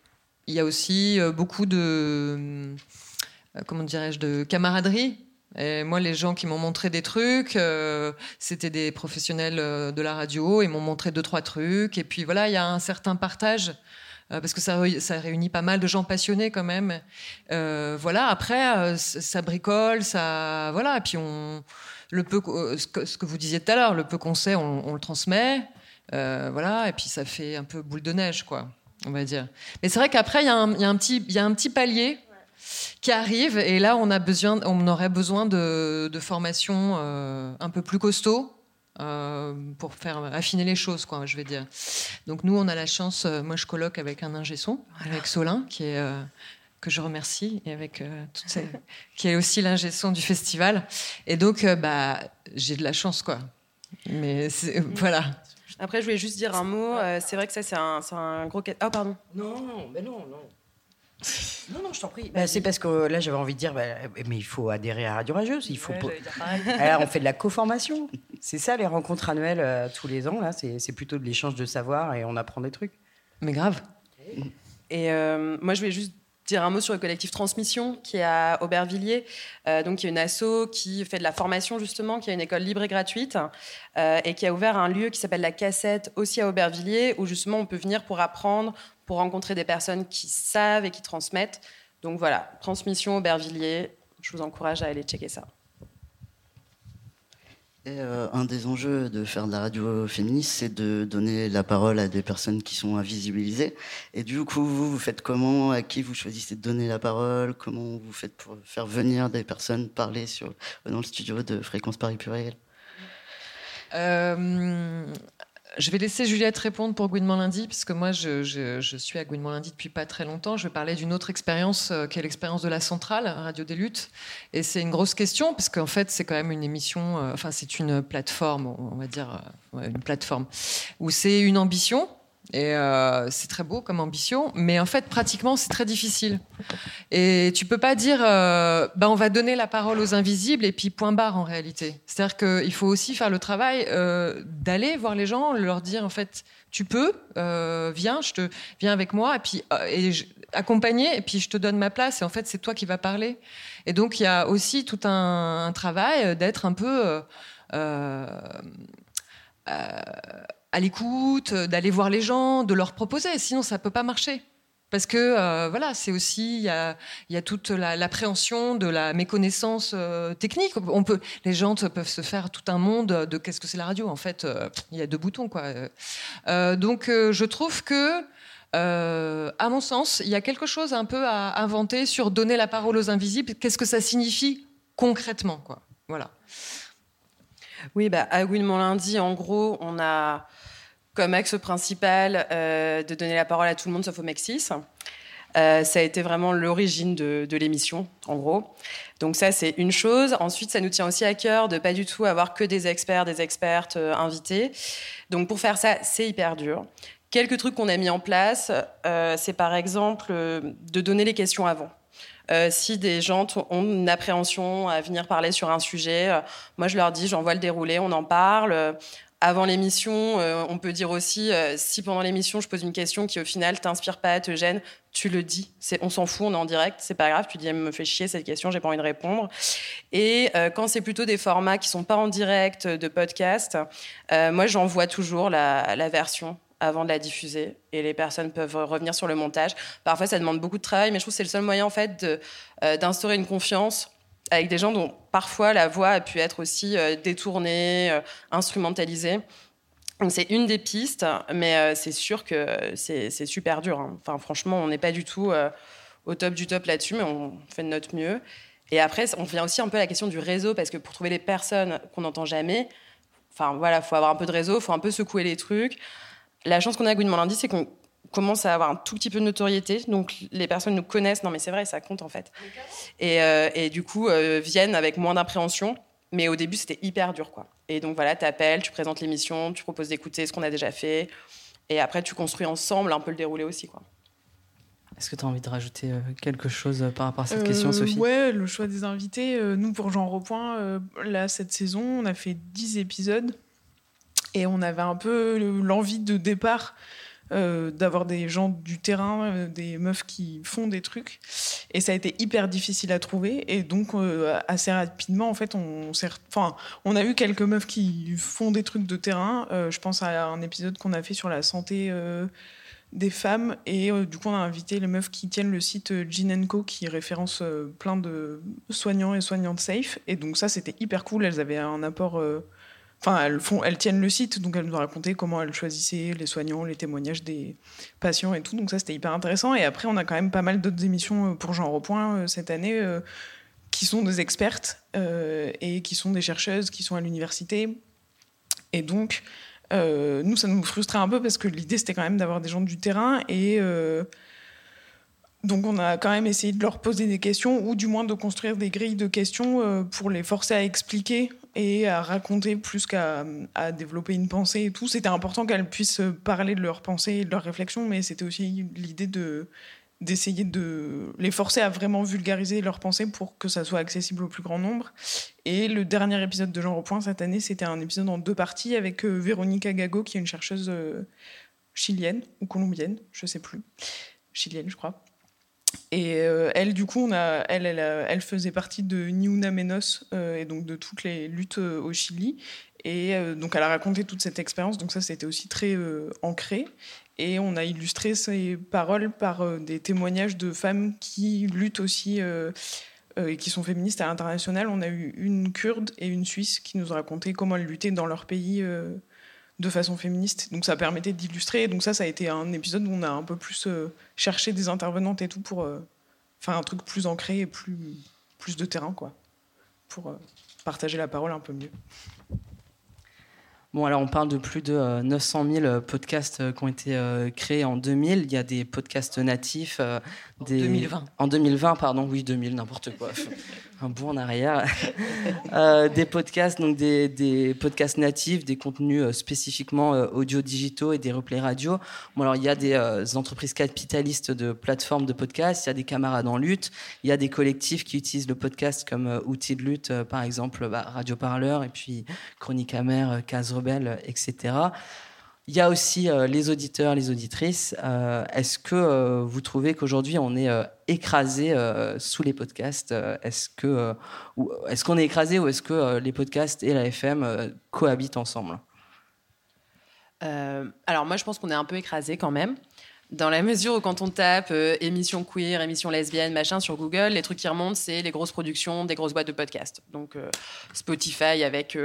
il y a aussi euh, beaucoup de, comment dirais-je, de camaraderie. Et moi, les gens qui m'ont montré des trucs, euh, c'était des professionnels euh, de la radio, ils m'ont montré deux, trois trucs. Et puis voilà, il y a un certain partage, euh, parce que ça, ça réunit pas mal de gens passionnés quand même. Euh, voilà, après, euh, ça bricole, ça. Voilà, et puis on. Le peu, euh, ce, que, vous disiez tout à l'heure, le peu qu'on sait, on, le transmet. Euh, voilà, et puis ça fait un peu boule de neige, quoi, on va dire. Mais c'est vrai qu'après, il y, y y a un petit palier qui arrive et là on a besoin on aurait besoin de, de formations euh, un peu plus costauds euh, pour faire affiner les choses quoi je vais dire donc nous on a la chance euh, moi je colloque avec un ingé son avec Solin qui est euh, que je remercie et avec euh, toutes ces- qui est aussi l'ingé son du festival et donc euh, bah j'ai de la chance quoi mais c'est- voilà Après, je voulais juste dire un mot. Euh, c'est vrai que ça, c'est un, c'est un gros. Oh, pardon. Non, mais non, non. Non, non, je t'en prie. Bah, c'est parce que là, j'avais envie de dire, bah, mais il faut adhérer à Radio Rageuse. Il faut. Alors, on fait de la co-formation. C'est ça, les rencontres annuelles euh, tous les ans. Là, c'est plutôt de l'échange de savoir et on apprend des trucs. Mais grave. Et euh, moi, je voulais juste dire un mot sur le collectif Transmission qui est à Aubervilliers, euh, donc qui est une asso qui fait de la formation justement, qui a une école libre et gratuite euh, et qui a ouvert un lieu qui s'appelle la Cassette aussi à Aubervilliers où justement on peut venir pour apprendre, pour rencontrer des personnes qui savent et qui transmettent. Donc voilà, Transmission Aubervilliers, je vous encourage à aller checker ça. Et euh, un des enjeux de faire de la radio féministe, c'est de donner la parole à des personnes qui sont invisibilisées. Et du coup, vous, vous faites comment? À qui vous choisissez de donner la parole? Comment vous faites pour faire venir des personnes parler sur, dans le studio de Fréquence Paris Pluriel? Euh, je vais laisser Juliette répondre pour Gouinement Lundi, puisque moi, je, suis à Gouinement Lundi depuis pas très longtemps. Je vais parler d'une autre expérience, euh, qui est l'expérience de la centrale, Radio des Luttes. Et c'est une grosse question, parce qu'en fait, c'est quand même une émission, euh, enfin, c'est une plateforme, on va dire, euh, une plateforme, où c'est une ambition. Et euh, c'est très beau comme ambition, mais en fait, pratiquement, c'est très difficile. Et tu peux pas dire, bah, on va donner la parole aux invisibles et puis point barre en réalité. C'est-à-dire qu'il faut aussi faire le travail euh, d'aller voir les gens, leur dire en fait, tu peux, viens, je viens avec moi et puis accompagner et puis je te donne ma place et en fait c'est toi qui vas parler. Et donc il y a aussi tout un, travail d'être un peu à l'écoute, d'aller voir les gens, de leur proposer. Sinon, ça peut pas marcher. Parce que euh, voilà, c'est aussi il y a, y toute la- l'appréhension de la méconnaissance euh, technique. On peut, les gens peuvent se faire tout un monde de qu'est-ce que c'est la radio. En fait, euh, il y a deux boutons quoi. Euh, donc, euh, je trouve que, euh, à mon sens, il y a quelque chose un peu à inventer sur donner la parole aux invisibles. Qu'est-ce que ça signifie concrètement quoi. Voilà. Oui, bah, à Gouinement Lundi, en gros, on a comme axe principal euh, de donner la parole à tout le monde sauf au Mexis. Euh, ça a été vraiment l'origine de, l'émission, en gros. Donc ça, c'est une chose. Ensuite, ça nous tient aussi à cœur de pas du tout avoir que des experts, des expertes euh, invités. Donc pour faire ça, c'est hyper dur. Quelques trucs qu'on a mis en place, euh, c'est par exemple de donner les questions avant. Si des gens ont une appréhension à venir parler sur un sujet, moi je leur dis, j'envoie le déroulé, on en parle. Avant l'émission, euh, on peut dire aussi, euh, si pendant l'émission je pose une question qui au final t'inspire pas, te gêne, tu le dis. On s'en fout, on est en direct, c'est pas grave. Tu dis, elle me fait chier cette question, j'ai pas envie de répondre. Et euh, quand c'est plutôt des formats qui sont pas en direct de podcast, moi j'envoie toujours la, version avant de la diffuser et les personnes peuvent revenir sur le montage. Parfois, ça demande beaucoup de travail, mais je trouve que c'est le seul moyen en fait d'instaurer une confiance avec des gens dont parfois la voix a pu être aussi euh, détournée, euh, instrumentalisée. Donc c'est une des pistes, mais euh, c'est sûr que c'est, super dur. hein. Enfin, franchement, on n'est pas du tout au top du top là-dessus, mais on fait de notre mieux. Et après, on vient aussi un peu à la question du réseau, parce que pour trouver les personnes qu'on n'entend jamais, enfin voilà, faut avoir un peu de réseau, faut un peu secouer les trucs. La chance qu'on a à Gouinement Lundi, c'est qu'on commence à avoir un tout petit peu de notoriété. Donc les personnes nous connaissent. Non, mais c'est vrai, ça compte en fait. Et, euh, et du coup, euh, viennent avec moins d'appréhension. Mais au début, c'était hyper dur, quoi. Et donc voilà, t'appelles, tu présentes l'émission, tu proposes d'écouter ce qu'on a déjà fait. Et après, tu construis ensemble un peu le déroulé aussi, quoi. Est-ce que tu as envie de rajouter euh, quelque chose par rapport à cette Euh, question, Sophie? Ouais, le choix des invités. nous, pour Jean Repoint, là, cette saison, on a fait 10 épisodes. Et on avait un peu le- l'envie de départ euh, d'avoir des gens du terrain, euh, des meufs qui font des trucs. Et ça a été hyper difficile à trouver. Et donc, euh, assez rapidement, en fait, on, on a eu quelques meufs qui font des trucs de terrain. Je pense à un épisode qu'on a fait sur la santé des femmes. Et du coup, on a invité les meufs qui tiennent le site Gin Co, qui référence plein de soignants et soignantes safe. Et donc, ça, c'était hyper cool. Elles avaient un apport. Elles, tiennent le site, donc elles nous ont raconté comment elles choisissaient les soignants, les témoignages des patients et tout. Donc ça, c'était hyper intéressant. Et après, on a quand même pas mal d'autres émissions euh, pour Jean Repoint euh, cette année euh, qui sont des expertes et qui sont des chercheuses, qui sont à l'université. Et donc, nous, ça nous frustrait un peu parce que l'idée, c'était quand même d'avoir des gens du terrain. Et donc, on a quand même essayé de leur poser des questions ou du moins de construire des grilles de questions euh, pour les forcer à expliquer et à raconter plus qu'à développer une pensée et tout. C'était important qu'elles puissent parler de leurs pensées et de leurs réflexions, mais c'était aussi l'idée de d'essayer de les forcer à vraiment vulgariser leurs pensées pour que ça soit accessible au plus grand nombre. Et le dernier épisode de Genre au Point cette année, c'était un épisode en deux parties avec euh, Véronica Gago, qui est une chercheuse euh, chilienne ou colombienne, je sais plus, chilienne, je crois. Et euh, elle, du coup, a, elle, faisait partie de Niuna Menos euh, et donc de toutes les luttes euh, au Chili. Et euh, donc, elle a raconté toute cette expérience. Donc, ça, c'était aussi très euh, ancré. Et on a illustré ces paroles par euh, des témoignages de femmes qui luttent aussi euh, euh, et qui sont féministes à l'international. On a eu une kurde et une suisse qui nous ont raconté comment elles luttaient dans leur pays euh, de façon féministe. Donc ça permettait d'illustrer. Donc ça, ça a été un épisode où on a un peu plus euh, cherché des intervenantes et tout pour euh, faire un truc plus ancré et plus, plus de terrain, quoi. Pour euh, partager la parole un peu mieux. Bon, alors on parle de plus de euh, 900 000 podcasts qui ont été créés en 2000. Il y a des podcasts natifs. Des... 2020. En 2020, pardon, oui, 2000, n'importe quoi. Un bout en arrière. Euh, des podcasts, donc des, des podcasts natifs, des contenus euh, spécifiquement euh, audio-digitaux et des replays radio. Bon, alors il y a des entreprises capitalistes de plateformes de podcasts, il y a des camarades en lutte, il y a des collectifs qui utilisent le podcast comme outil de lutte, par exemple bah, Radio Parleur et puis Chronique Amère, Case Rebelle, etc. Il y a aussi euh, les auditeurs, les auditrices. Euh, Est-ce que euh, vous trouvez qu'aujourd'hui on est écrasé sous les podcasts Est-ce que est-ce qu'on est écrasé ou est-ce que les podcasts et la FM cohabitent ensemble? Alors moi, je pense qu'on est un peu écrasé quand même. Dans la mesure où quand on tape émission queer, émission lesbienne, machin sur Google, les trucs qui remontent, c'est les grosses productions des grosses boîtes de podcasts. Donc Spotify avec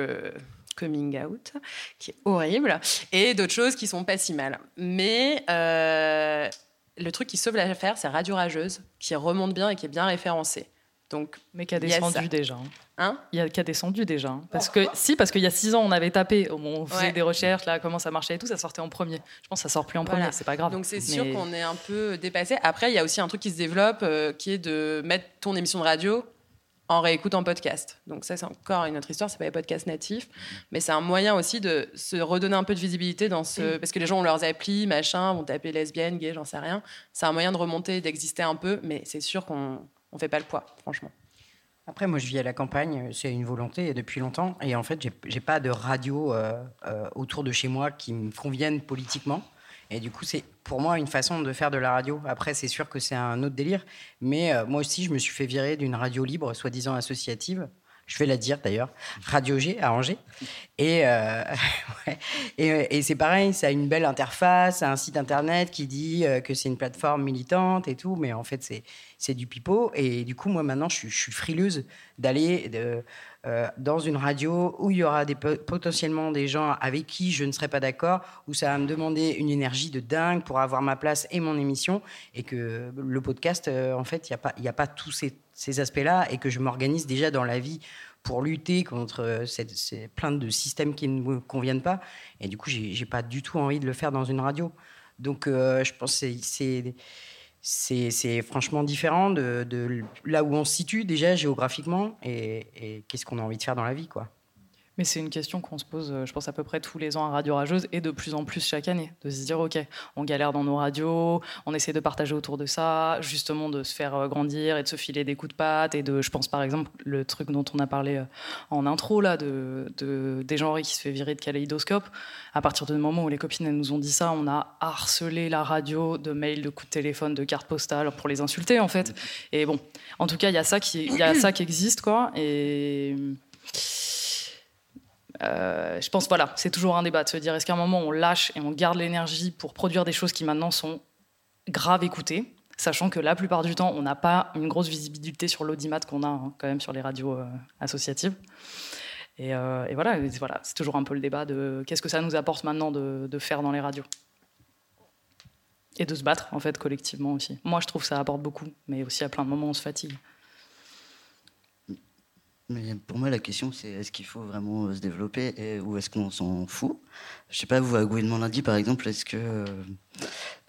Coming Out, qui est horrible, et d'autres choses qui sont pas si mal. Mais euh, le truc qui sauve l'affaire, c'est Radio Rageuse, qui remonte bien et qui est bien référencé. Donc, Mais qui a descendu déjà. hein. Hein? Il y a qui a descendu déjà. hein. Parce que si, parce qu'il y a six ans, on avait tapé, on faisait Ouais. des recherches, là, comment ça marchait et tout, ça sortait en premier. Je pense que ça sort plus en premier, Voilà. c'est pas grave. Donc c'est sûr Mais- qu'on est un peu dépassé. Après, il y a aussi un truc qui se développe, euh, qui est de mettre ton émission de radio en réécoute en podcast. Donc ça, c'est encore une autre histoire. C'est pas les podcasts natifs, mais c'est un moyen aussi de se redonner un peu de visibilité dans ce, parce que les gens ont leurs applis, machin, vont taper lesbienne, gay, j'en sais rien. C'est un moyen de remonter, d'exister un peu, mais c'est sûr qu'on on fait pas le poids, franchement. Après, moi, je vis à la campagne, c'est une volonté depuis longtemps. Et en fait, j'ai- pas de radio euh, euh, autour de chez moi qui me conviennent politiquement. Et du coup, c'est pour moi une façon de faire de la radio. Après, c'est sûr que c'est un autre délire. Mais euh, moi aussi, je me suis fait virer d'une radio libre, soi-disant associative. Je vais la dire d'ailleurs, Radio G à Angers. Et, euh, ouais. et, c'est pareil, ça a une belle interface, un site internet qui dit euh, que c'est une plateforme militante et tout, mais en fait c'est du pipeau. Et du coup, moi maintenant, je je suis frileuse d'aller euh, dans une radio où il y aura potentiellement des gens avec qui je ne serai pas d'accord, où ça va me demander une énergie de dingue pour avoir ma place et mon émission, et que le podcast, euh, en fait, il n'y a, pas- a pas tous ces, aspects-là, et que je m'organise déjà dans la vie pour lutter contre euh, ces plaintes de systèmes qui ne me conviennent pas. Et du coup, j'ai pas du tout envie de le faire dans une radio. Donc, je pense que c'est- c'est franchement différent de, là où on se situe déjà géographiquement et, et qu'est-ce qu'on a envie de faire dans la vie, quoi. Mais c'est une question qu'on se pose, euh, je pense, à peu près tous les ans à Radio Rageuse et de plus en plus chaque année. De se dire, OK, on galère dans nos radios, on essaie de partager autour de ça, justement de se faire euh, grandir et de se filer des coups de patte. Et de, je pense par exemple, le truc dont on a parlé euh, en intro, là, de, de des genres qui se fait virer de kaléidoscope. À partir du moment où les copines elles nous ont dit ça, on a harcelé la radio de mails, de coups de téléphone, de cartes postales pour les insulter, en fait. Et bon, en tout cas, il y a ça qui, il y a ça qui existe, quoi. Et. Euh, je pense voilà, c'est toujours un débat de se dire est-ce qu'à un moment on lâche et on garde l'énergie pour produire des choses qui maintenant sont grave écoutées, sachant que la plupart du temps on n'a pas une grosse visibilité sur l'audimat qu'on a hein, quand même sur les radios euh, associatives. Et, euh, voilà, voilà, c'est toujours un peu le débat de qu'est-ce que ça nous apporte maintenant de, de faire dans les radios? Et de se battre en fait collectivement aussi. Moi je trouve que ça apporte beaucoup, mais aussi à plein de moments on se fatigue. Mais pour moi, la question, c'est est-ce qu'il faut vraiment euh, se développer et, ou est-ce qu'on s'en fout? Je sais pas, vous, à Gouvernement Lundi, par exemple, est-ce que euh,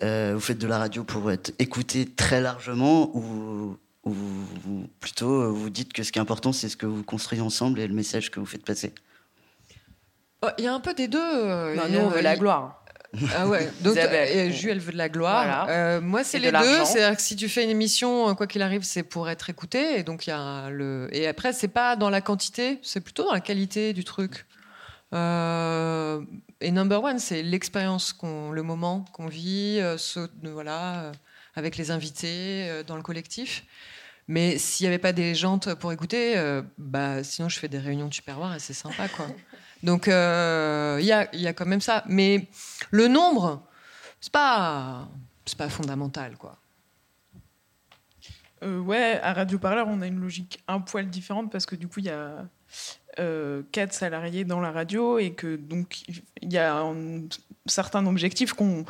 euh, vous faites de la radio pour être écouté très largement ou, plutôt vous dites que ce qui est important, c'est ce que vous construisez ensemble et le message que vous faites passer? Il y a un peu des deux. Non, nous, on veut la gloire. Ah ouais, donc euh, Ju, elle veut de la gloire. Voilà. Euh, moi, c'est de les deux. C'est-à-dire que si tu fais une émission, euh, quoi qu'il arrive, c'est pour être écouté. Et donc, il y a le. Et après, c'est pas dans la quantité, c'est plutôt dans la qualité du truc. Euh, Et number one, c'est l'expérience, qu'on, le moment qu'on vit, ce- voilà, avec les invités, dans le collectif. Mais s'il n'y avait pas des gens pour écouter, bah, sinon je fais des réunions de superwar et c'est sympa, quoi. Donc euh, il y, a, y a quand même ça. Mais le nombre, c'est pas, c'est pas fondamental, quoi. Euh, ouais, à Radio Parleur, on a une logique un poil différente parce que du coup, il y a euh, quatre salariés dans la radio et que donc il y a un certain objectif qu'on.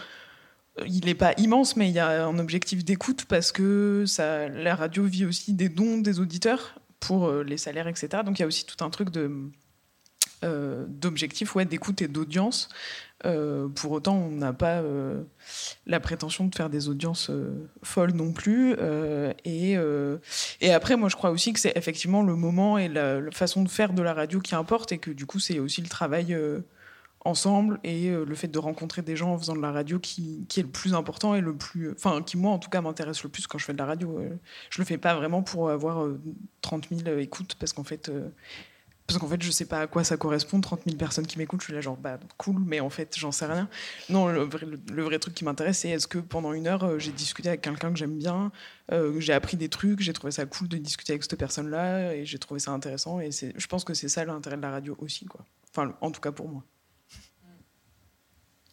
Il n'est pas immense, mais il y a un objectif d'écoute parce que la radio vit aussi des dons des auditeurs pour les salaires, etc. Donc il y a aussi tout un truc de euh, d'objectif, ouais, d'écoute et d'audience. Euh, pour autant, on n'a pas euh, la prétention de faire des audiences euh, folles non plus. et, et après, moi, je crois aussi que c'est effectivement le moment et la, façon de faire de la radio qui importe, et que du coup, c'est aussi le travail ensemble et le fait de rencontrer des gens en faisant de la radio qui, qui est le plus important et le plus. Enfin, qui, moi, en tout cas, m'intéresse le plus quand je fais de la radio. Je le fais pas vraiment pour avoir euh, 30 000 écoutes, parce qu'en fait. Parce qu'en fait, je sais pas à quoi ça correspond, 30 000 personnes qui m'écoutent. Je suis là, genre, bah, cool, mais en fait, j'en sais rien. Non, le vrai, truc qui m'intéresse, c'est est-ce que pendant une heure, euh, j'ai discuté avec quelqu'un que j'aime bien, euh, j'ai appris des trucs, j'ai trouvé ça cool de discuter avec cette personne-là, et j'ai trouvé ça intéressant. Et je pense que c'est ça l'intérêt de la radio aussi, quoi. Enfin, en tout cas pour moi.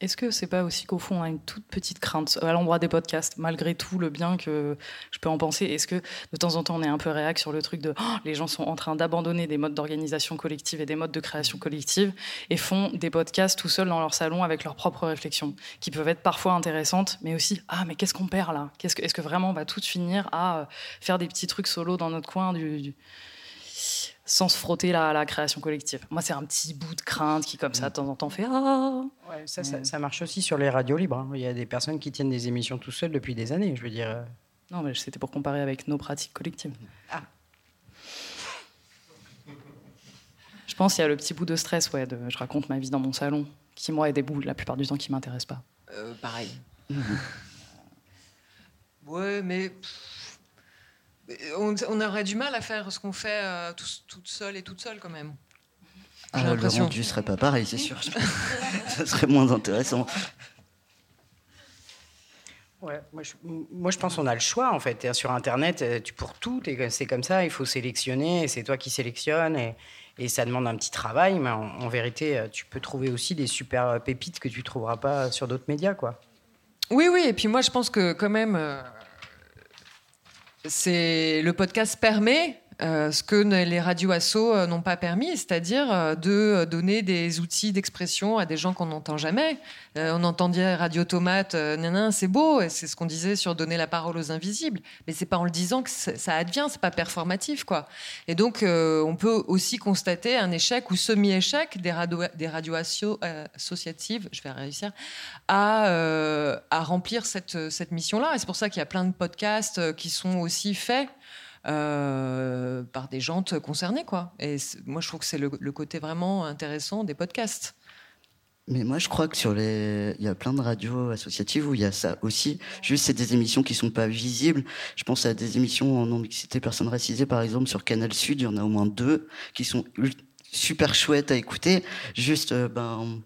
Est-ce que c'est pas aussi qu'au fond on a une toute petite crainte à l'endroit des podcasts, malgré tout le bien que je peux en penser? Est-ce que de temps en temps on est un peu réac sur le truc de Oh, les gens sont en train d'abandonner des modes d'organisation collective et des modes de création collective et font des podcasts tout seuls dans leur salon avec leurs propres réflexions, qui peuvent être parfois intéressantes, mais aussi ah mais qu'est-ce qu'on perd là? Est-ce que vraiment on va tout finir à euh, faire des petits trucs solo dans notre coin du- sans se frotter la, la création collective Moi c'est un petit bout de crainte qui comme ça de temps en temps fait ah Ouais, ça, ça, ça marche aussi sur les radios libres. hein. Il y a des personnes qui tiennent des émissions tout seuls depuis des années. Je veux dire. euh. Non, mais c'était pour comparer avec nos pratiques collectives. Ah. Je pense qu'il y a le petit bout de stress, ouais, de, je raconte ma vie dans mon salon, qui moi est des bouts la plupart du temps qui m'intéressent pas. Euh, pareil. ouais, mais pff, on, on aurait du mal à faire ce qu'on fait euh, tous- toute seule et toute seule quand même. Ah, le rendu serait pas pareil, c'est sûr. Ça serait moins intéressant. Ouais, moi je, moi je pense qu'on a le choix en fait. Sur Internet, euh, tu pour tout, c'est comme ça, il faut sélectionner, et c'est toi qui sélectionnes, et, et ça demande un petit travail, mais en, en vérité, euh, tu peux trouver aussi des super euh, pépites que tu trouveras pas sur d'autres médias, quoi. Oui, oui, et puis moi je pense que quand même, euh, c'est le podcast permet euh, ce que les radios assos euh, n'ont pas permis, c'est-à-dire euh, de donner des outils d'expression à des gens qu'on n'entend jamais. Euh, on entend dire Radio Tomate, euh, c'est beau, c'est ce qu'on disait sur donner la parole aux invisibles, mais c'est pas en le disant que ça advient, c'est pas performatif, quoi. Et donc on peut aussi constater un échec ou semi-échec des, radios des radios asso- associatives, je vais réussir, à, remplir cette, mission-là. Et c'est pour ça qu'il y a plein de podcasts qui sont aussi faits euh, par des gens concernés. Quoi. Et moi, je trouve que c'est le, côté vraiment intéressant des podcasts. Mais moi, je crois que sur les, il y a plein de radios associatives où il y a ça aussi. Juste, c'est des émissions qui sont pas visibles. Je pense à des émissions en non-mixité personnes racisées, par exemple, sur Canal Sud. Il y en a au moins deux qui sont super chouettes à écouter. Juste, euh, ben,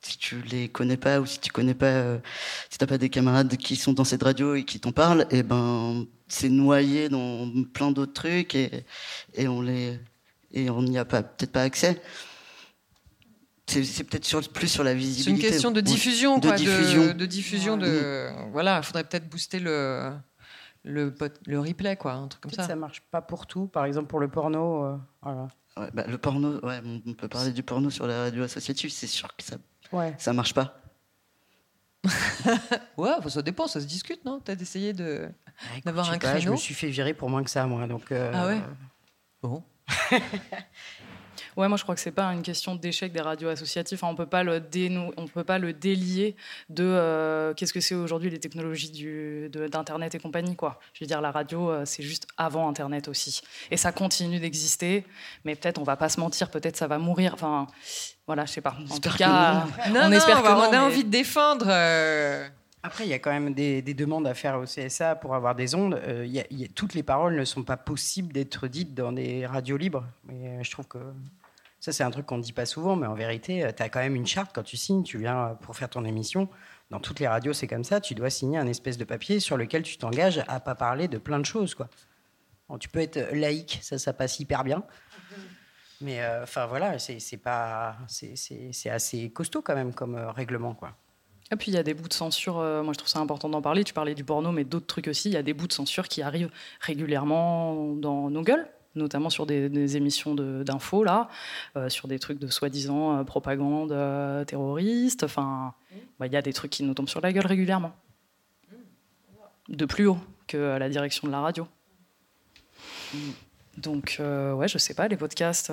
si tu les connais pas ou si tu connais pas, euh, si t'as pas des camarades qui sont dans cette radio et qui t'en parlent, et ben, c'est noyé dans plein d'autres trucs et, et on les, et on n'y a pas, peut-être pas accès. C'est c'est peut-être sur, plus sur la C'est visibilité. une question de diffusion. de quoi, diffusion. De, diffusion de, voilà, il faudrait peut-être booster le, le, replay, quoi, un truc comme Peut-être ça. ça marche pas pour tout. Par exemple, pour le porno, euh, voilà. Ouais, bah, le porno, ouais, on on peut parler du porno sur la radio associative, c'est sûr que ça, Ouais. ça marche pas. Ouais, ça dépend, ça se discute, non? T'as essayé de d'avoir Je sais un pas, créneau Je me suis fait virer pour moins que ça, moi. Donc, euh, Ah ouais? Bon. Ouais, moi je crois que c'est pas une question d'échec des radios associatives. Enfin, on peut pas le dénou- on peut pas le délier de euh, qu'est-ce que c'est aujourd'hui les technologies du- de- d'internet et compagnie quoi. Je veux dire la radio euh, c'est juste avant internet aussi et ça continue d'exister. Mais peut-être on va pas se mentir, peut-être ça va mourir. Enfin voilà, je sais pas. En tout cas. Non, on non, espère que on non, a mais- envie de défendre. euh, Après, il y a quand même des, des demandes à faire au CSA pour avoir des ondes. Euh, il y a- il y a- toutes les paroles ne sont pas possibles d'être dites dans des radios libres. Euh, je trouve que ça, c'est un truc qu'on ne dit pas souvent, mais en vérité, tu as quand même une charte quand tu signes. Tu viens euh, pour faire ton émission. Dans toutes les radios, c'est comme ça. Tu dois signer un espèce de papier sur lequel tu t'engages à pas parler de plein de choses. Quoi. Tu peux être laïque, ça, ça passe hyper bien. Mais euh, enfin voilà, c'est c'est assez costaud quand même comme euh, règlement, quoi. Et puis il y a des bouts de censure, euh, moi je trouve ça important d'en parler. Tu parlais du porno, mais d'autres trucs aussi. Il y a des bouts de censure qui arrivent régulièrement dans nos gueules, notamment sur des, émissions de- d'infos, là, euh, sur des trucs de soi-disant euh, propagande euh, terroriste. Enfin, bah, il y a des trucs qui nous tombent sur la gueule régulièrement. De plus haut que la direction de la radio. Donc, ouais, je sais pas, les podcasts,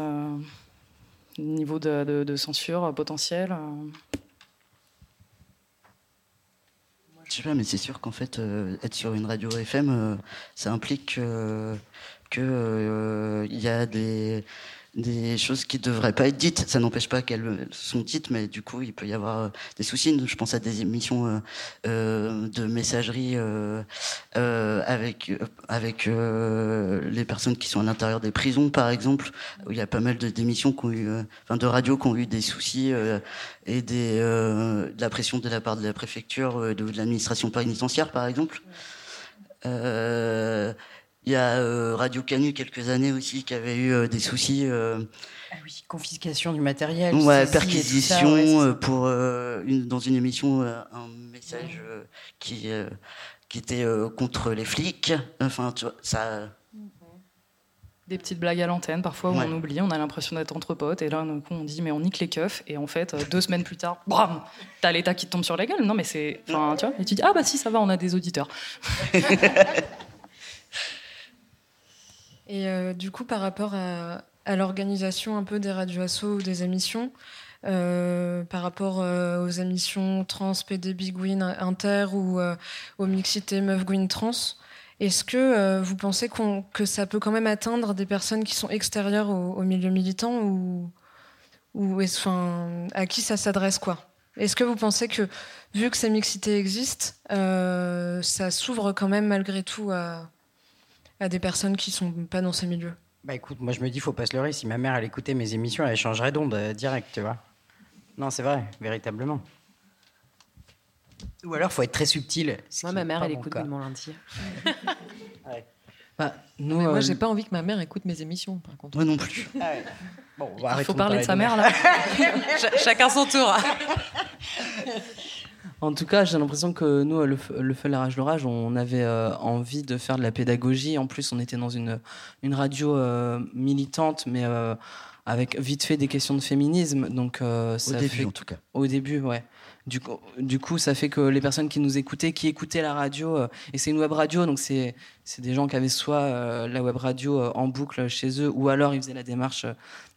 niveau de, de- de censure potentielle. Je sais pas, mais c'est sûr qu'en fait, être sur une radio FM, ça implique que euh, y a des choses qui devraient pas être dites. Ça n'empêche pas qu'elles sont dites, mais du coup, il peut y avoir euh, des soucis. Je pense à des émissions euh, euh, de messagerie avec avec les personnes qui sont à l'intérieur des prisons, par exemple, il y a pas mal de d'émissions qui ont eu, enfin de radios qui ont eu des soucis et de la pression de la part de la préfecture, de, de l'administration pénitentiaire, par exemple. Il y a euh, Radio Canu quelques années aussi qui avait eu euh, des soucis. euh, Ah oui, confiscation du matériel. Ouais, perquisition ouais, euh, pour euh, une, dans une émission euh, un message euh, qui euh, qui était euh, contre les flics. Enfin, tu vois, ça. Des petites blagues à l'antenne, parfois où Ouais. on oublie, on a l'impression d'être entre potes, et là, d'un coup, on dit, mais on nique les keufs, et en fait, deux semaines plus tard, bram, t'as l'État qui te tombe sur la gueule. Non, mais c'est. Enfin, tu vois, et tu dis, ah bah si, ça va, on a des auditeurs. Et euh, du coup, par rapport à, l'organisation un peu des radios ou des émissions, euh, par rapport euh, aux émissions trans, PD, Big Win, Inter ou aux mixités Meuf Gwyn Trans, est-ce que vous pensez que ça peut quand même atteindre des personnes qui sont extérieures au, milieu militant ou, à qui ça s'adresse quoi? Est-ce que vous pensez que, vu que ces mixités existent, ça s'ouvre quand même malgré tout à, à des personnes qui sont pas dans ces milieux Bah écoute, moi je me dis, faut pas se leurrer. Si ma mère, elle écoutait mes émissions, elle changerait d'onde euh, direct, tu vois. Non, c'est vrai, véritablement. Ou alors, faut être très subtil. Moi, ma mère, elle écoute mon lundi. Bah, nous, Mais moi, euh, j'ai pas envie que ma mère écoute mes émissions, par contre. Moi non plus. Bon, Il faut parler de sa mère, là. Ch- chacun son tour. En tout cas, j'ai l'impression que nous, le, Feu- le feu, la rage, l'orage, on avait euh, envie de faire de la pédagogie. En plus, on était dans une, une radio euh, militante, mais euh, avec vite fait des questions de féminisme. Donc, ça début, fait- en tout cas. Au début, ouais. Du coup, du coup, ça fait que les personnes qui nous écoutaient, qui écoutaient la radio, et c'est une web radio, donc c'est c'est des gens qui avaient soit la web radio en boucle chez eux, ou alors ils faisaient la démarche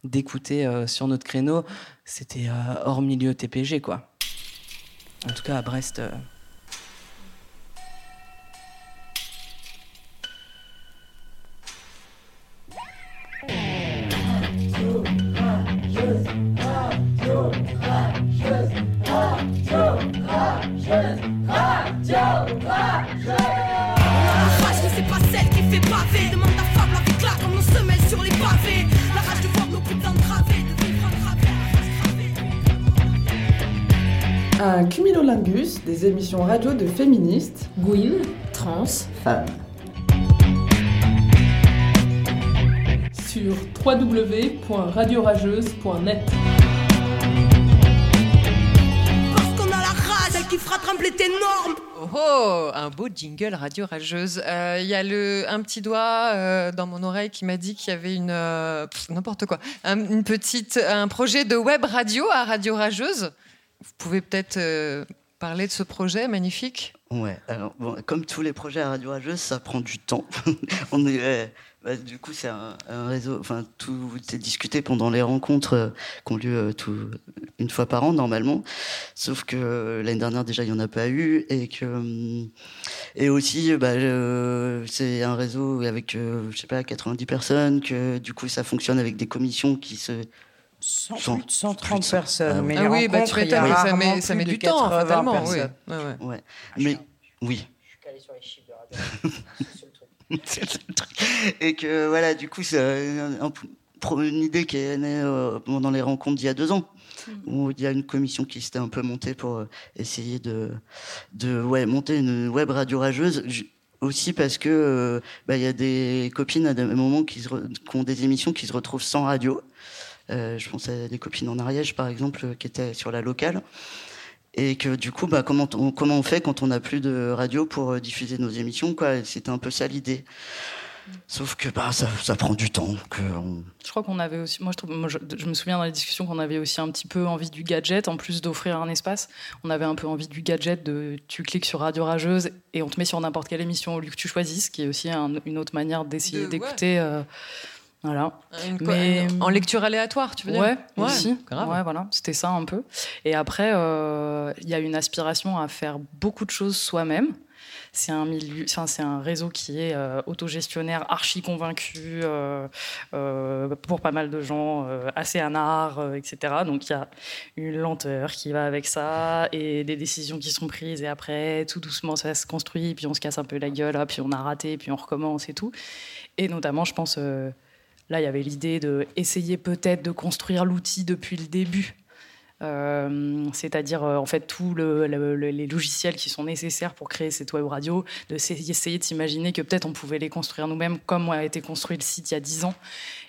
d'écouter sur notre créneau. C'était hors milieu TPG, quoi. En tout cas, à Brest. euh, un cumulolingus des émissions radio de féministes, Gwyn, trans, Femme. sur www.radiorageuse.net. Parce qu'on a la rage Celle qui fera trembler tes normes Oh, oh, un beau jingle radio rageuse. Euh, Il y a le, un petit doigt euh, dans mon oreille qui m'a dit qu'il y avait une euh, n'importe quoi, un, une petite, un projet de web radio à radio rageuse. Vous pouvez peut-être euh, parler de ce projet magnifique? Ouais, alors, bon, comme tous les projets à Radio Rageuse, ça prend du temps. On est, bah, du coup, c'est un, réseau, enfin, tout est discuté pendant les rencontres euh, qui ont lieu euh, une fois par an, normalement. Sauf que euh, l'année dernière, déjà, il n'y en a pas eu. Et que, et aussi, bah, c'est un réseau avec, je sais pas, 90 personnes, que du coup, ça fonctionne avec des commissions qui se. Cent- Cent- plus de 130 plus de- personnes. Ah Mais oui. les Ah oui, bah, tu il y a m'étonnes, mais ça met- ça plus met de du temps, 80 fatalement, oui. personnes. Ouais, ouais. Mais oui. C'est le seul truc. Et que voilà, du coup, c'est un- pro- une idée qui est née euh, pendant les rencontres d'il y a deux ans, où il y a une commission qui s'était un peu montée pour euh, essayer de, de ouais, monter une web radio rageuse. Aussi parce que euh, bah, il y a des copines à des moments qui, se re- qui ont des émissions qui se retrouvent sans radio. Euh, je pense à des copines en Ariège, par exemple, euh, qui étaient sur la locale. Et que du coup, bah, comment, on, comment on fait quand on n'a plus de radio pour euh, diffuser nos émissions quoi? C'était un peu ça l'idée. Sauf que bah, ça, ça prend du temps. Que on- Je crois qu'on avait aussi, moi je, trouve, moi, je, je me souviens dans les discussions qu'on avait aussi un petit peu envie du gadget, en plus d'offrir un espace, on avait un peu envie du gadget de tu cliques sur Radio Rageuse et on te met sur n'importe quelle émission au lieu que tu choisisses, qui est aussi un- une autre manière d'essayer De- ouais. d'écouter. euh, voilà. Une co- en lecture aléatoire, tu veux dire Ouais, Ouais, aussi. grave. Ouais, voilà, c'était ça un peu. Et après, euh, il y a une aspiration à faire beaucoup de choses soi-même. C'est un milieu, enfin, c'est un réseau qui est euh, autogestionnaire, archi convaincu euh, euh, pour pas mal de gens, euh, assez anard, euh, etc. Donc il y a une lenteur qui va avec ça et des décisions qui sont prises et après tout doucement ça se construit, puis on se casse un peu la gueule, puis on a raté, puis on recommence et tout. Et notamment, je pense, euh, là il y avait l'idée de essayer peut-être de construire l'outil depuis le début. Euh, c'est-à-dire euh, en fait tous le, le- le- les logiciels qui sont nécessaires pour créer cette web radio, de essayer de s'imaginer que peut-être on pouvait les construire nous-mêmes comme a été construit le site il y a 10 ans.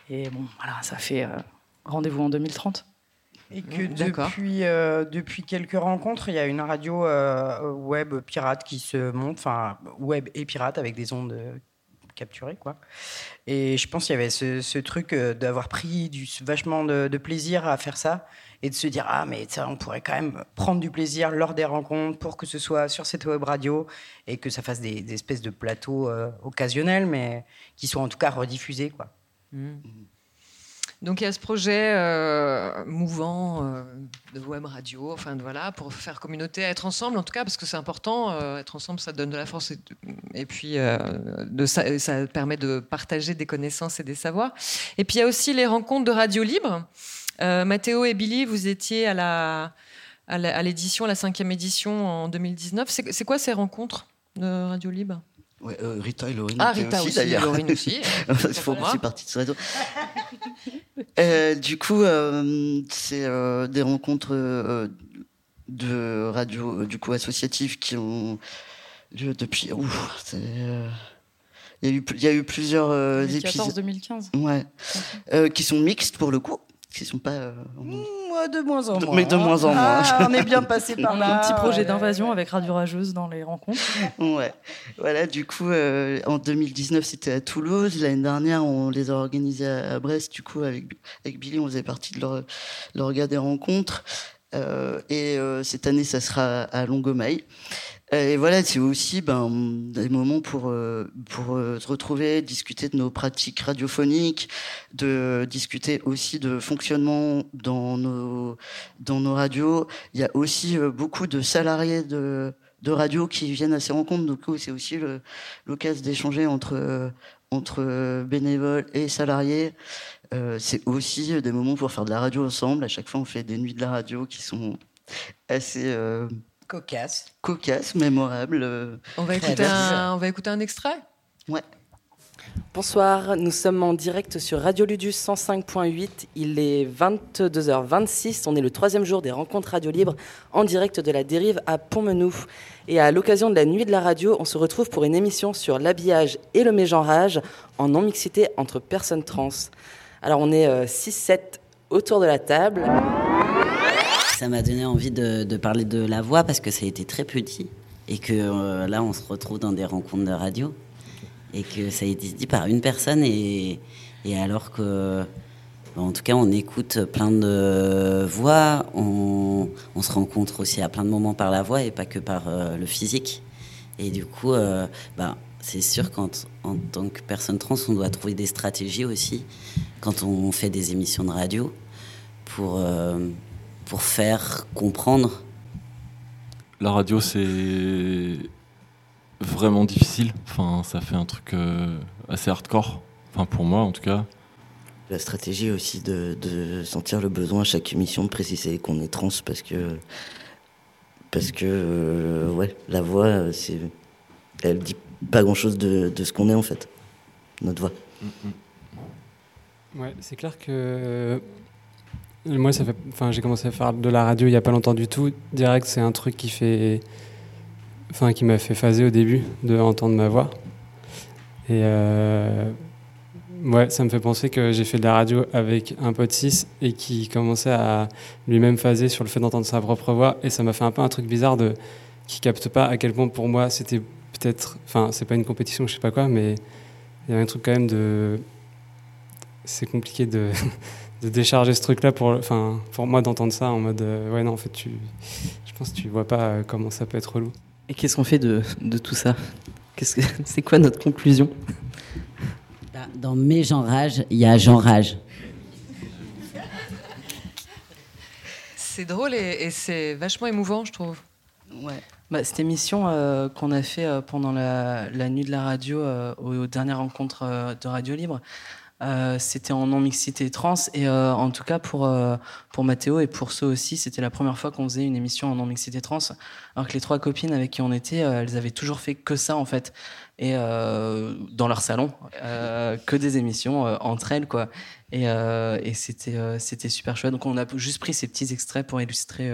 Et bon, voilà, ça fait euh, rendez-vous en 2030. Et que D'accord. depuis, euh, depuis quelques rencontres, il y a une radio euh, web pirate qui se monte, enfin web et pirate avec des ondes capturées, quoi. Et je pense qu'il y avait ce, truc euh, d'avoir pris du, vachement de, plaisir à faire ça et de se dire ah mais ça on pourrait quand même prendre du plaisir lors des rencontres pour que ce soit sur cette web radio et que ça fasse des, espèces de plateaux euh, occasionnels mais qui soient en tout cas rediffusés quoi. Donc il y a ce projet euh, mouvant euh, de web radio, enfin voilà, pour faire communauté, être ensemble en tout cas, parce que c'est important. euh, être ensemble, ça donne de la force et, puis ça, permet de partager des connaissances et des savoirs. Et puis il y a aussi les rencontres de radio libre. Mathéo et Billy, vous étiez à la à l'édition, la cinquième édition en 2019. C'est c'est quoi ces rencontres de radio libre? Ouais, euh, Rita et Laurine. Ah, Rita aussi, d'ailleurs. Laurine aussi. Ils font aussi partie de ce réseau. Euh, du coup, euh, c'est euh, des rencontres euh, de radio, euh, du coup, associatives qui ont lieu depuis. Ouf, c'est, euh, il y, a eu, il y a eu plusieurs euh, épisodes. 2014-2015. Ouais. Euh, qui sont mixtes pour le coup. Qui sont pas. euh, Moi, de moins en moins. mais de moins en moins. Ah, on est bien passé par On là. a un petit projet ouais. d'invasion avec Radio Rageuse dans les rencontres. Ouais, voilà, du coup, euh, en 2019, c'était à Toulouse. L'année dernière, on les a organisés à, Brest. Du coup, avec, avec Billy, on faisait partie de leur, l'orga des rencontres. Euh, et euh, cette année, ça sera à Longomaille. Et voilà, c'est aussi ben, des moments pour, euh, pour euh, se retrouver, discuter de nos pratiques radiophoniques, de discuter aussi de fonctionnement dans nos, dans nos radios. Il y a aussi euh, beaucoup de salariés de, de radio qui viennent à ces rencontres. Donc c'est aussi l'occasion d'échanger entre, entre bénévoles et salariés. C'est aussi des moments pour faire de la radio ensemble. À chaque fois, on fait des nuits de la radio qui sont assez euh, Cocasse. cocasses, mémorables. euh, On va écouter un, on va écouter un extrait Ouais. Bonsoir, nous sommes en direct sur Radio Ludus 105.8. Il est 22h26. On est le troisième jour des rencontres radio libres en direct de la dérive à Pont-Menou. Et à l'occasion de la nuit de la radio, on se retrouve pour une émission sur l'habillage et le mégenrage en non-mixité entre personnes trans. Alors on est 6-7 autour de la table. Ça m'a donné envie de, parler de la voix parce que ça a été très petit et que euh, là on se retrouve dans des rencontres de radio et que ça a été dit par une personne et, et alors que en tout cas on écoute plein de voix, on, on se rencontre aussi à plein de moments par la voix et pas que par euh, le physique. Et du coup, euh, bah, c'est sûr qu'en en tant que personne trans, on doit trouver des stratégies aussi quand on fait des émissions de radio pour, euh, pour faire comprendre. La radio, c'est vraiment difficile. Enfin, ça fait un truc euh, assez hardcore. Enfin, pour moi, en tout cas. La stratégie aussi de, de sentir le besoin à chaque émission de préciser qu'on est trans parce que parce que euh, ouais, la voix, c'est, elle dit pas grand chose de, de ce qu'on est en fait, notre voix. Ouais, c'est clair que euh, moi, ça fait, enfin, j'ai commencé à faire de la radio il y a pas longtemps du tout. Direct, c'est un truc qui fait, enfin, qui m'a fait phaser au début de entendre ma voix. Et euh, ouais, ça me fait penser que j'ai fait de la radio avec un pote 6 et qui commençait à lui-même phaser sur le fait d'entendre sa propre voix. Et ça m'a fait un peu un truc bizarre de qui capte pas à quel point pour moi c'était peut-être, enfin, c'est pas une compétition, je sais pas quoi, mais il y a un truc quand même de c'est compliqué de, de, décharger ce truc-là pour, enfin, pour moi d'entendre ça en mode euh, ouais non en fait tu, je pense que tu vois pas euh, comment ça peut être relou. Et qu'est-ce qu'on fait de, de tout ça? Qu'est-ce que c'est quoi notre conclusion? Bah, Dans mes Jean Rage, il y a Jean Rage. C'est drôle et, et c'est vachement émouvant, je trouve. Ouais. Bah, cette émission euh, qu'on a fait euh, pendant la, la nuit de la radio euh, aux, aux dernières rencontres euh, de Radio Libre, euh, c'était en non-mixité trans. Et euh, en tout cas, pour, euh, pour Mathéo et pour ceux aussi, c'était la première fois qu'on faisait une émission en non-mixité trans. Alors que les trois copines avec qui on était, elles avaient toujours fait que ça, en fait. Et dans leur salon, que des émissions entre elles, quoi. Et, c'était c'était super chouette. Donc on a juste pris ces petits extraits pour illustrer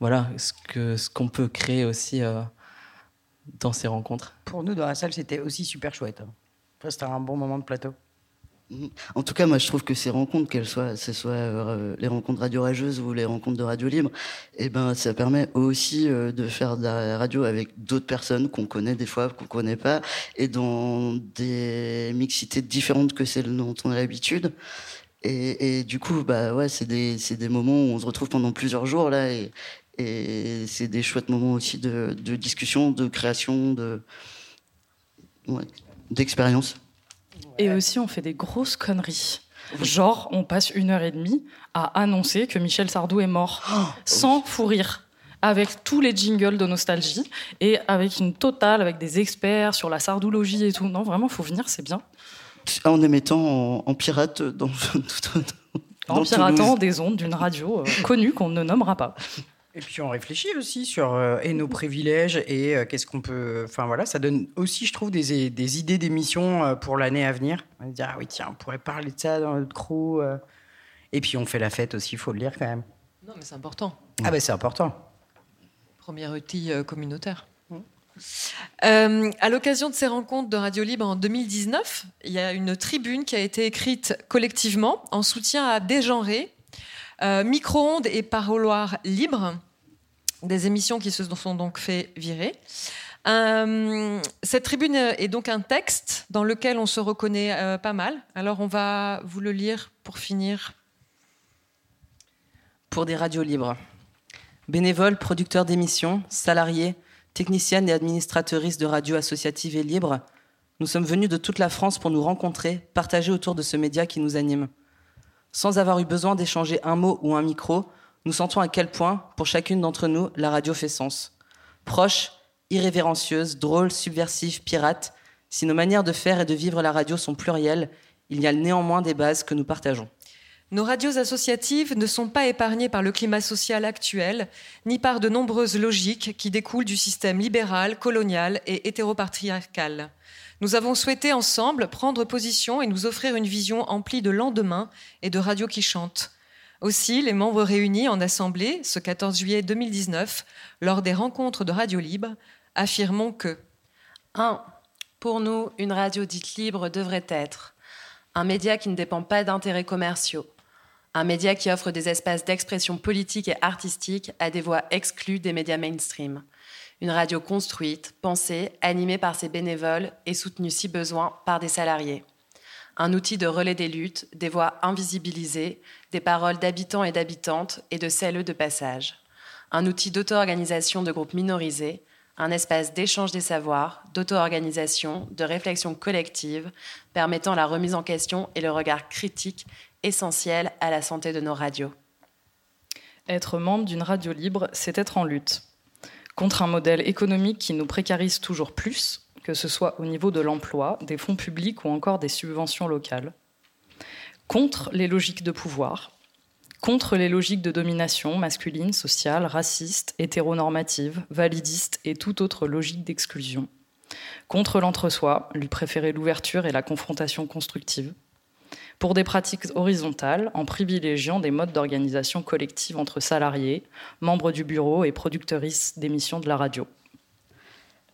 voilà, ce qu'on ce qu'on peut créer aussi dans ces rencontres. Pour nous, dans la salle, c'était aussi super chouette. Après, c'était un bon moment de plateau. En tout cas, moi, je trouve que ces rencontres, qu'elles soient, ce soit euh, les rencontres radio rageuses ou les rencontres de radio libre, eh ben, ça permet aussi euh, de faire de la radio avec d'autres personnes qu'on connaît des fois, qu'on connaît pas, et dans des mixités différentes que celles dont on a l'habitude. Et, et du coup, bah ouais, c'est des, des moments où on se retrouve pendant plusieurs jours là, et, et c'est des chouettes moments aussi de, de discussion, de création, de, ouais, d'expérience. Et aussi, on fait des grosses conneries. Genre, on passe une heure et demie à annoncer que Michel Sardou est mort, sans fou rire, avec tous les jingles de nostalgie et avec une totale, avec des experts sur la sardoologie et tout. Non, vraiment, faut venir, c'est bien. En émettant en, en pirate dans, En dans piratant Toulouse. des ondes d'une radio euh, connue qu'on ne nommera pas. Et puis on réfléchit aussi sur euh, et nos privilèges et euh, qu'est-ce qu'on peut. Enfin voilà, ça donne aussi, je trouve, des, des idées d'émissions euh, pour l'année à venir. On va dire, ah oui, tiens, on pourrait parler de ça dans notre crew. euh. Et puis on fait la fête aussi, il faut le dire quand même. Non, mais c'est important. Ah ben c'est important. Premier outil communautaire. Euh, à l'occasion de ces rencontres de Radio Libre en 2019, il y a une tribune qui a été écrite collectivement en soutien à Dégenrer, euh, Micro-ondes et Paroloir Libre, des émissions qui se sont donc fait virer. Euh, cette tribune est donc un texte dans lequel on se reconnaît euh, pas mal. Alors on va vous le lire pour finir. Pour des radios libres. Bénévoles, producteurs d'émissions, salariés, techniciennes et administratrices de radios associatives et libres, nous sommes venus de toute la France pour nous rencontrer, partager autour de ce média qui nous anime. Sans avoir eu besoin d'échanger un mot ou un micro, nous sentons à quel point, pour chacune d'entre nous, la radio fait sens. Proche, irrévérencieuse, drôle, subversive, pirate, si nos manières de faire et de vivre la radio sont plurielles, il y a néanmoins des bases que nous partageons. Nos radios associatives ne sont pas épargnées par le climat social actuel, ni par de nombreuses logiques qui découlent du système libéral, colonial et hétéropatriarcal. Nous avons souhaité ensemble prendre position et nous offrir une vision emplie de lendemain et de radios qui chantent. Aussi, les membres réunis en assemblée ce 14 juillet 2019, lors des rencontres de Radio Libre, affirmons que 1. Pour nous, une radio dite libre devrait être un média qui ne dépend pas d'intérêts commerciaux, un média qui offre des espaces d'expression politique et artistique à des voix exclues des médias mainstream, une radio construite, pensée, animée par ses bénévoles et soutenue si besoin par des salariés. Un outil de relais des luttes, des voix invisibilisées, des paroles d'habitants et d'habitantes et de celles de passage. Un outil d'auto-organisation de groupes minorisés, un espace d'échange des savoirs, d'auto-organisation, de réflexion collective, permettant la remise en question et le regard critique essentiel à la santé de nos radios. Être membre d'une radio libre, c'est être en lutte contre un modèle économique qui nous précarise toujours plus, que ce soit au niveau de l'emploi, des fonds publics ou encore des subventions locales, contre les logiques de pouvoir, contre les logiques de domination masculine, sociale, raciste, hétéronormative, validiste et toute autre logique d'exclusion, contre l'entre-soi, lui préférer l'ouverture et la confrontation constructive, pour des pratiques horizontales en privilégiant des modes d'organisation collective entre salariés, membres du bureau et productrices d'émissions de la radio.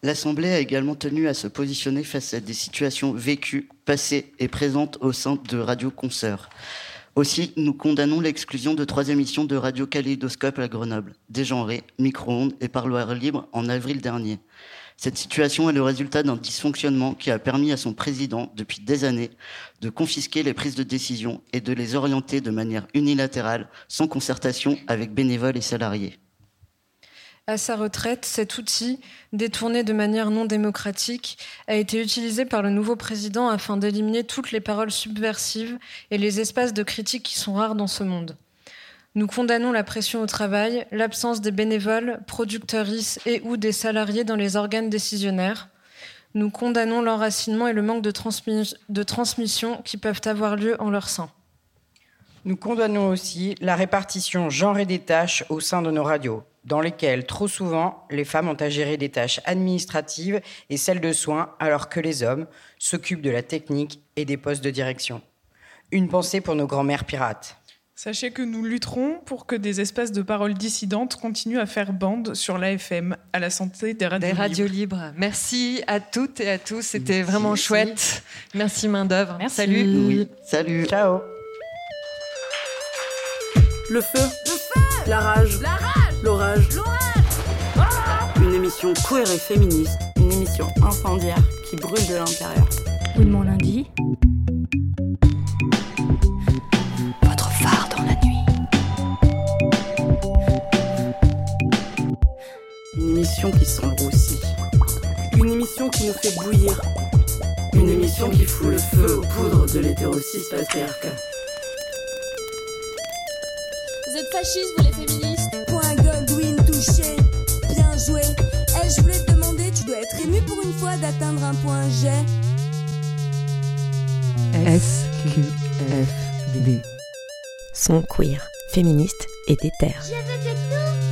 L'Assemblée a également tenu à se positionner face à des situations vécues, passées et présentes au sein de Radio Consoeurs. Aussi, nous condamnons l'exclusion de trois émissions de Radio Kaléidoscope à Grenoble, Dégenré, Micro-ondes et Parloir libre en avril dernier. Cette situation est le résultat d'un dysfonctionnement qui a permis à son président, depuis des années, de confisquer les prises de décision et de les orienter de manière unilatérale, sans concertation avec bénévoles et salariés. À sa retraite, cet outil, détourné de manière non démocratique, a été utilisé par le nouveau président afin d'éliminer toutes les paroles subversives et les espaces de critique qui sont rares dans ce monde. Nous condamnons la pression au travail, l'absence des bénévoles, producteuristes et ou des salariés dans les organes décisionnaires. Nous condamnons l'enracinement et le manque de transmission qui peuvent avoir lieu en leur sein. Nous condamnons aussi la répartition genrée des tâches au sein de nos radios, dans lesquelles trop souvent les femmes ont à gérer des tâches administratives et celles de soins, alors que les hommes s'occupent de la technique et des postes de direction. Une pensée pour nos grands-mères pirates. Sachez que nous lutterons pour que des espaces de parole dissidentes continuent à faire bande sur l'AFM, à la santé des radios, des radios libres. Merci à toutes et à tous, c'était vraiment chouette. Merci main d'œuvre. Salut. Oui. Salut. Ciao. Le feu. Le feu. La rage. La rage. L'orage. L'orage. Une émission queer et féministe. Une émission incendiaire qui brûle de l'intérieur. Oui, mon lundi. Émission qui sent le roussi. Une émission qui nous fait bouillir. Une émission qui fout le feu aux poudres de l'hétérosis patriarcat. Vous êtes fascistes, vous les féministes? Point Goldwyn touché, bien joué. Eh, je voulais te demander, tu dois être ému pour une fois d'atteindre un point G. SQFD. Son queer, féministe et déter. Je veux que tout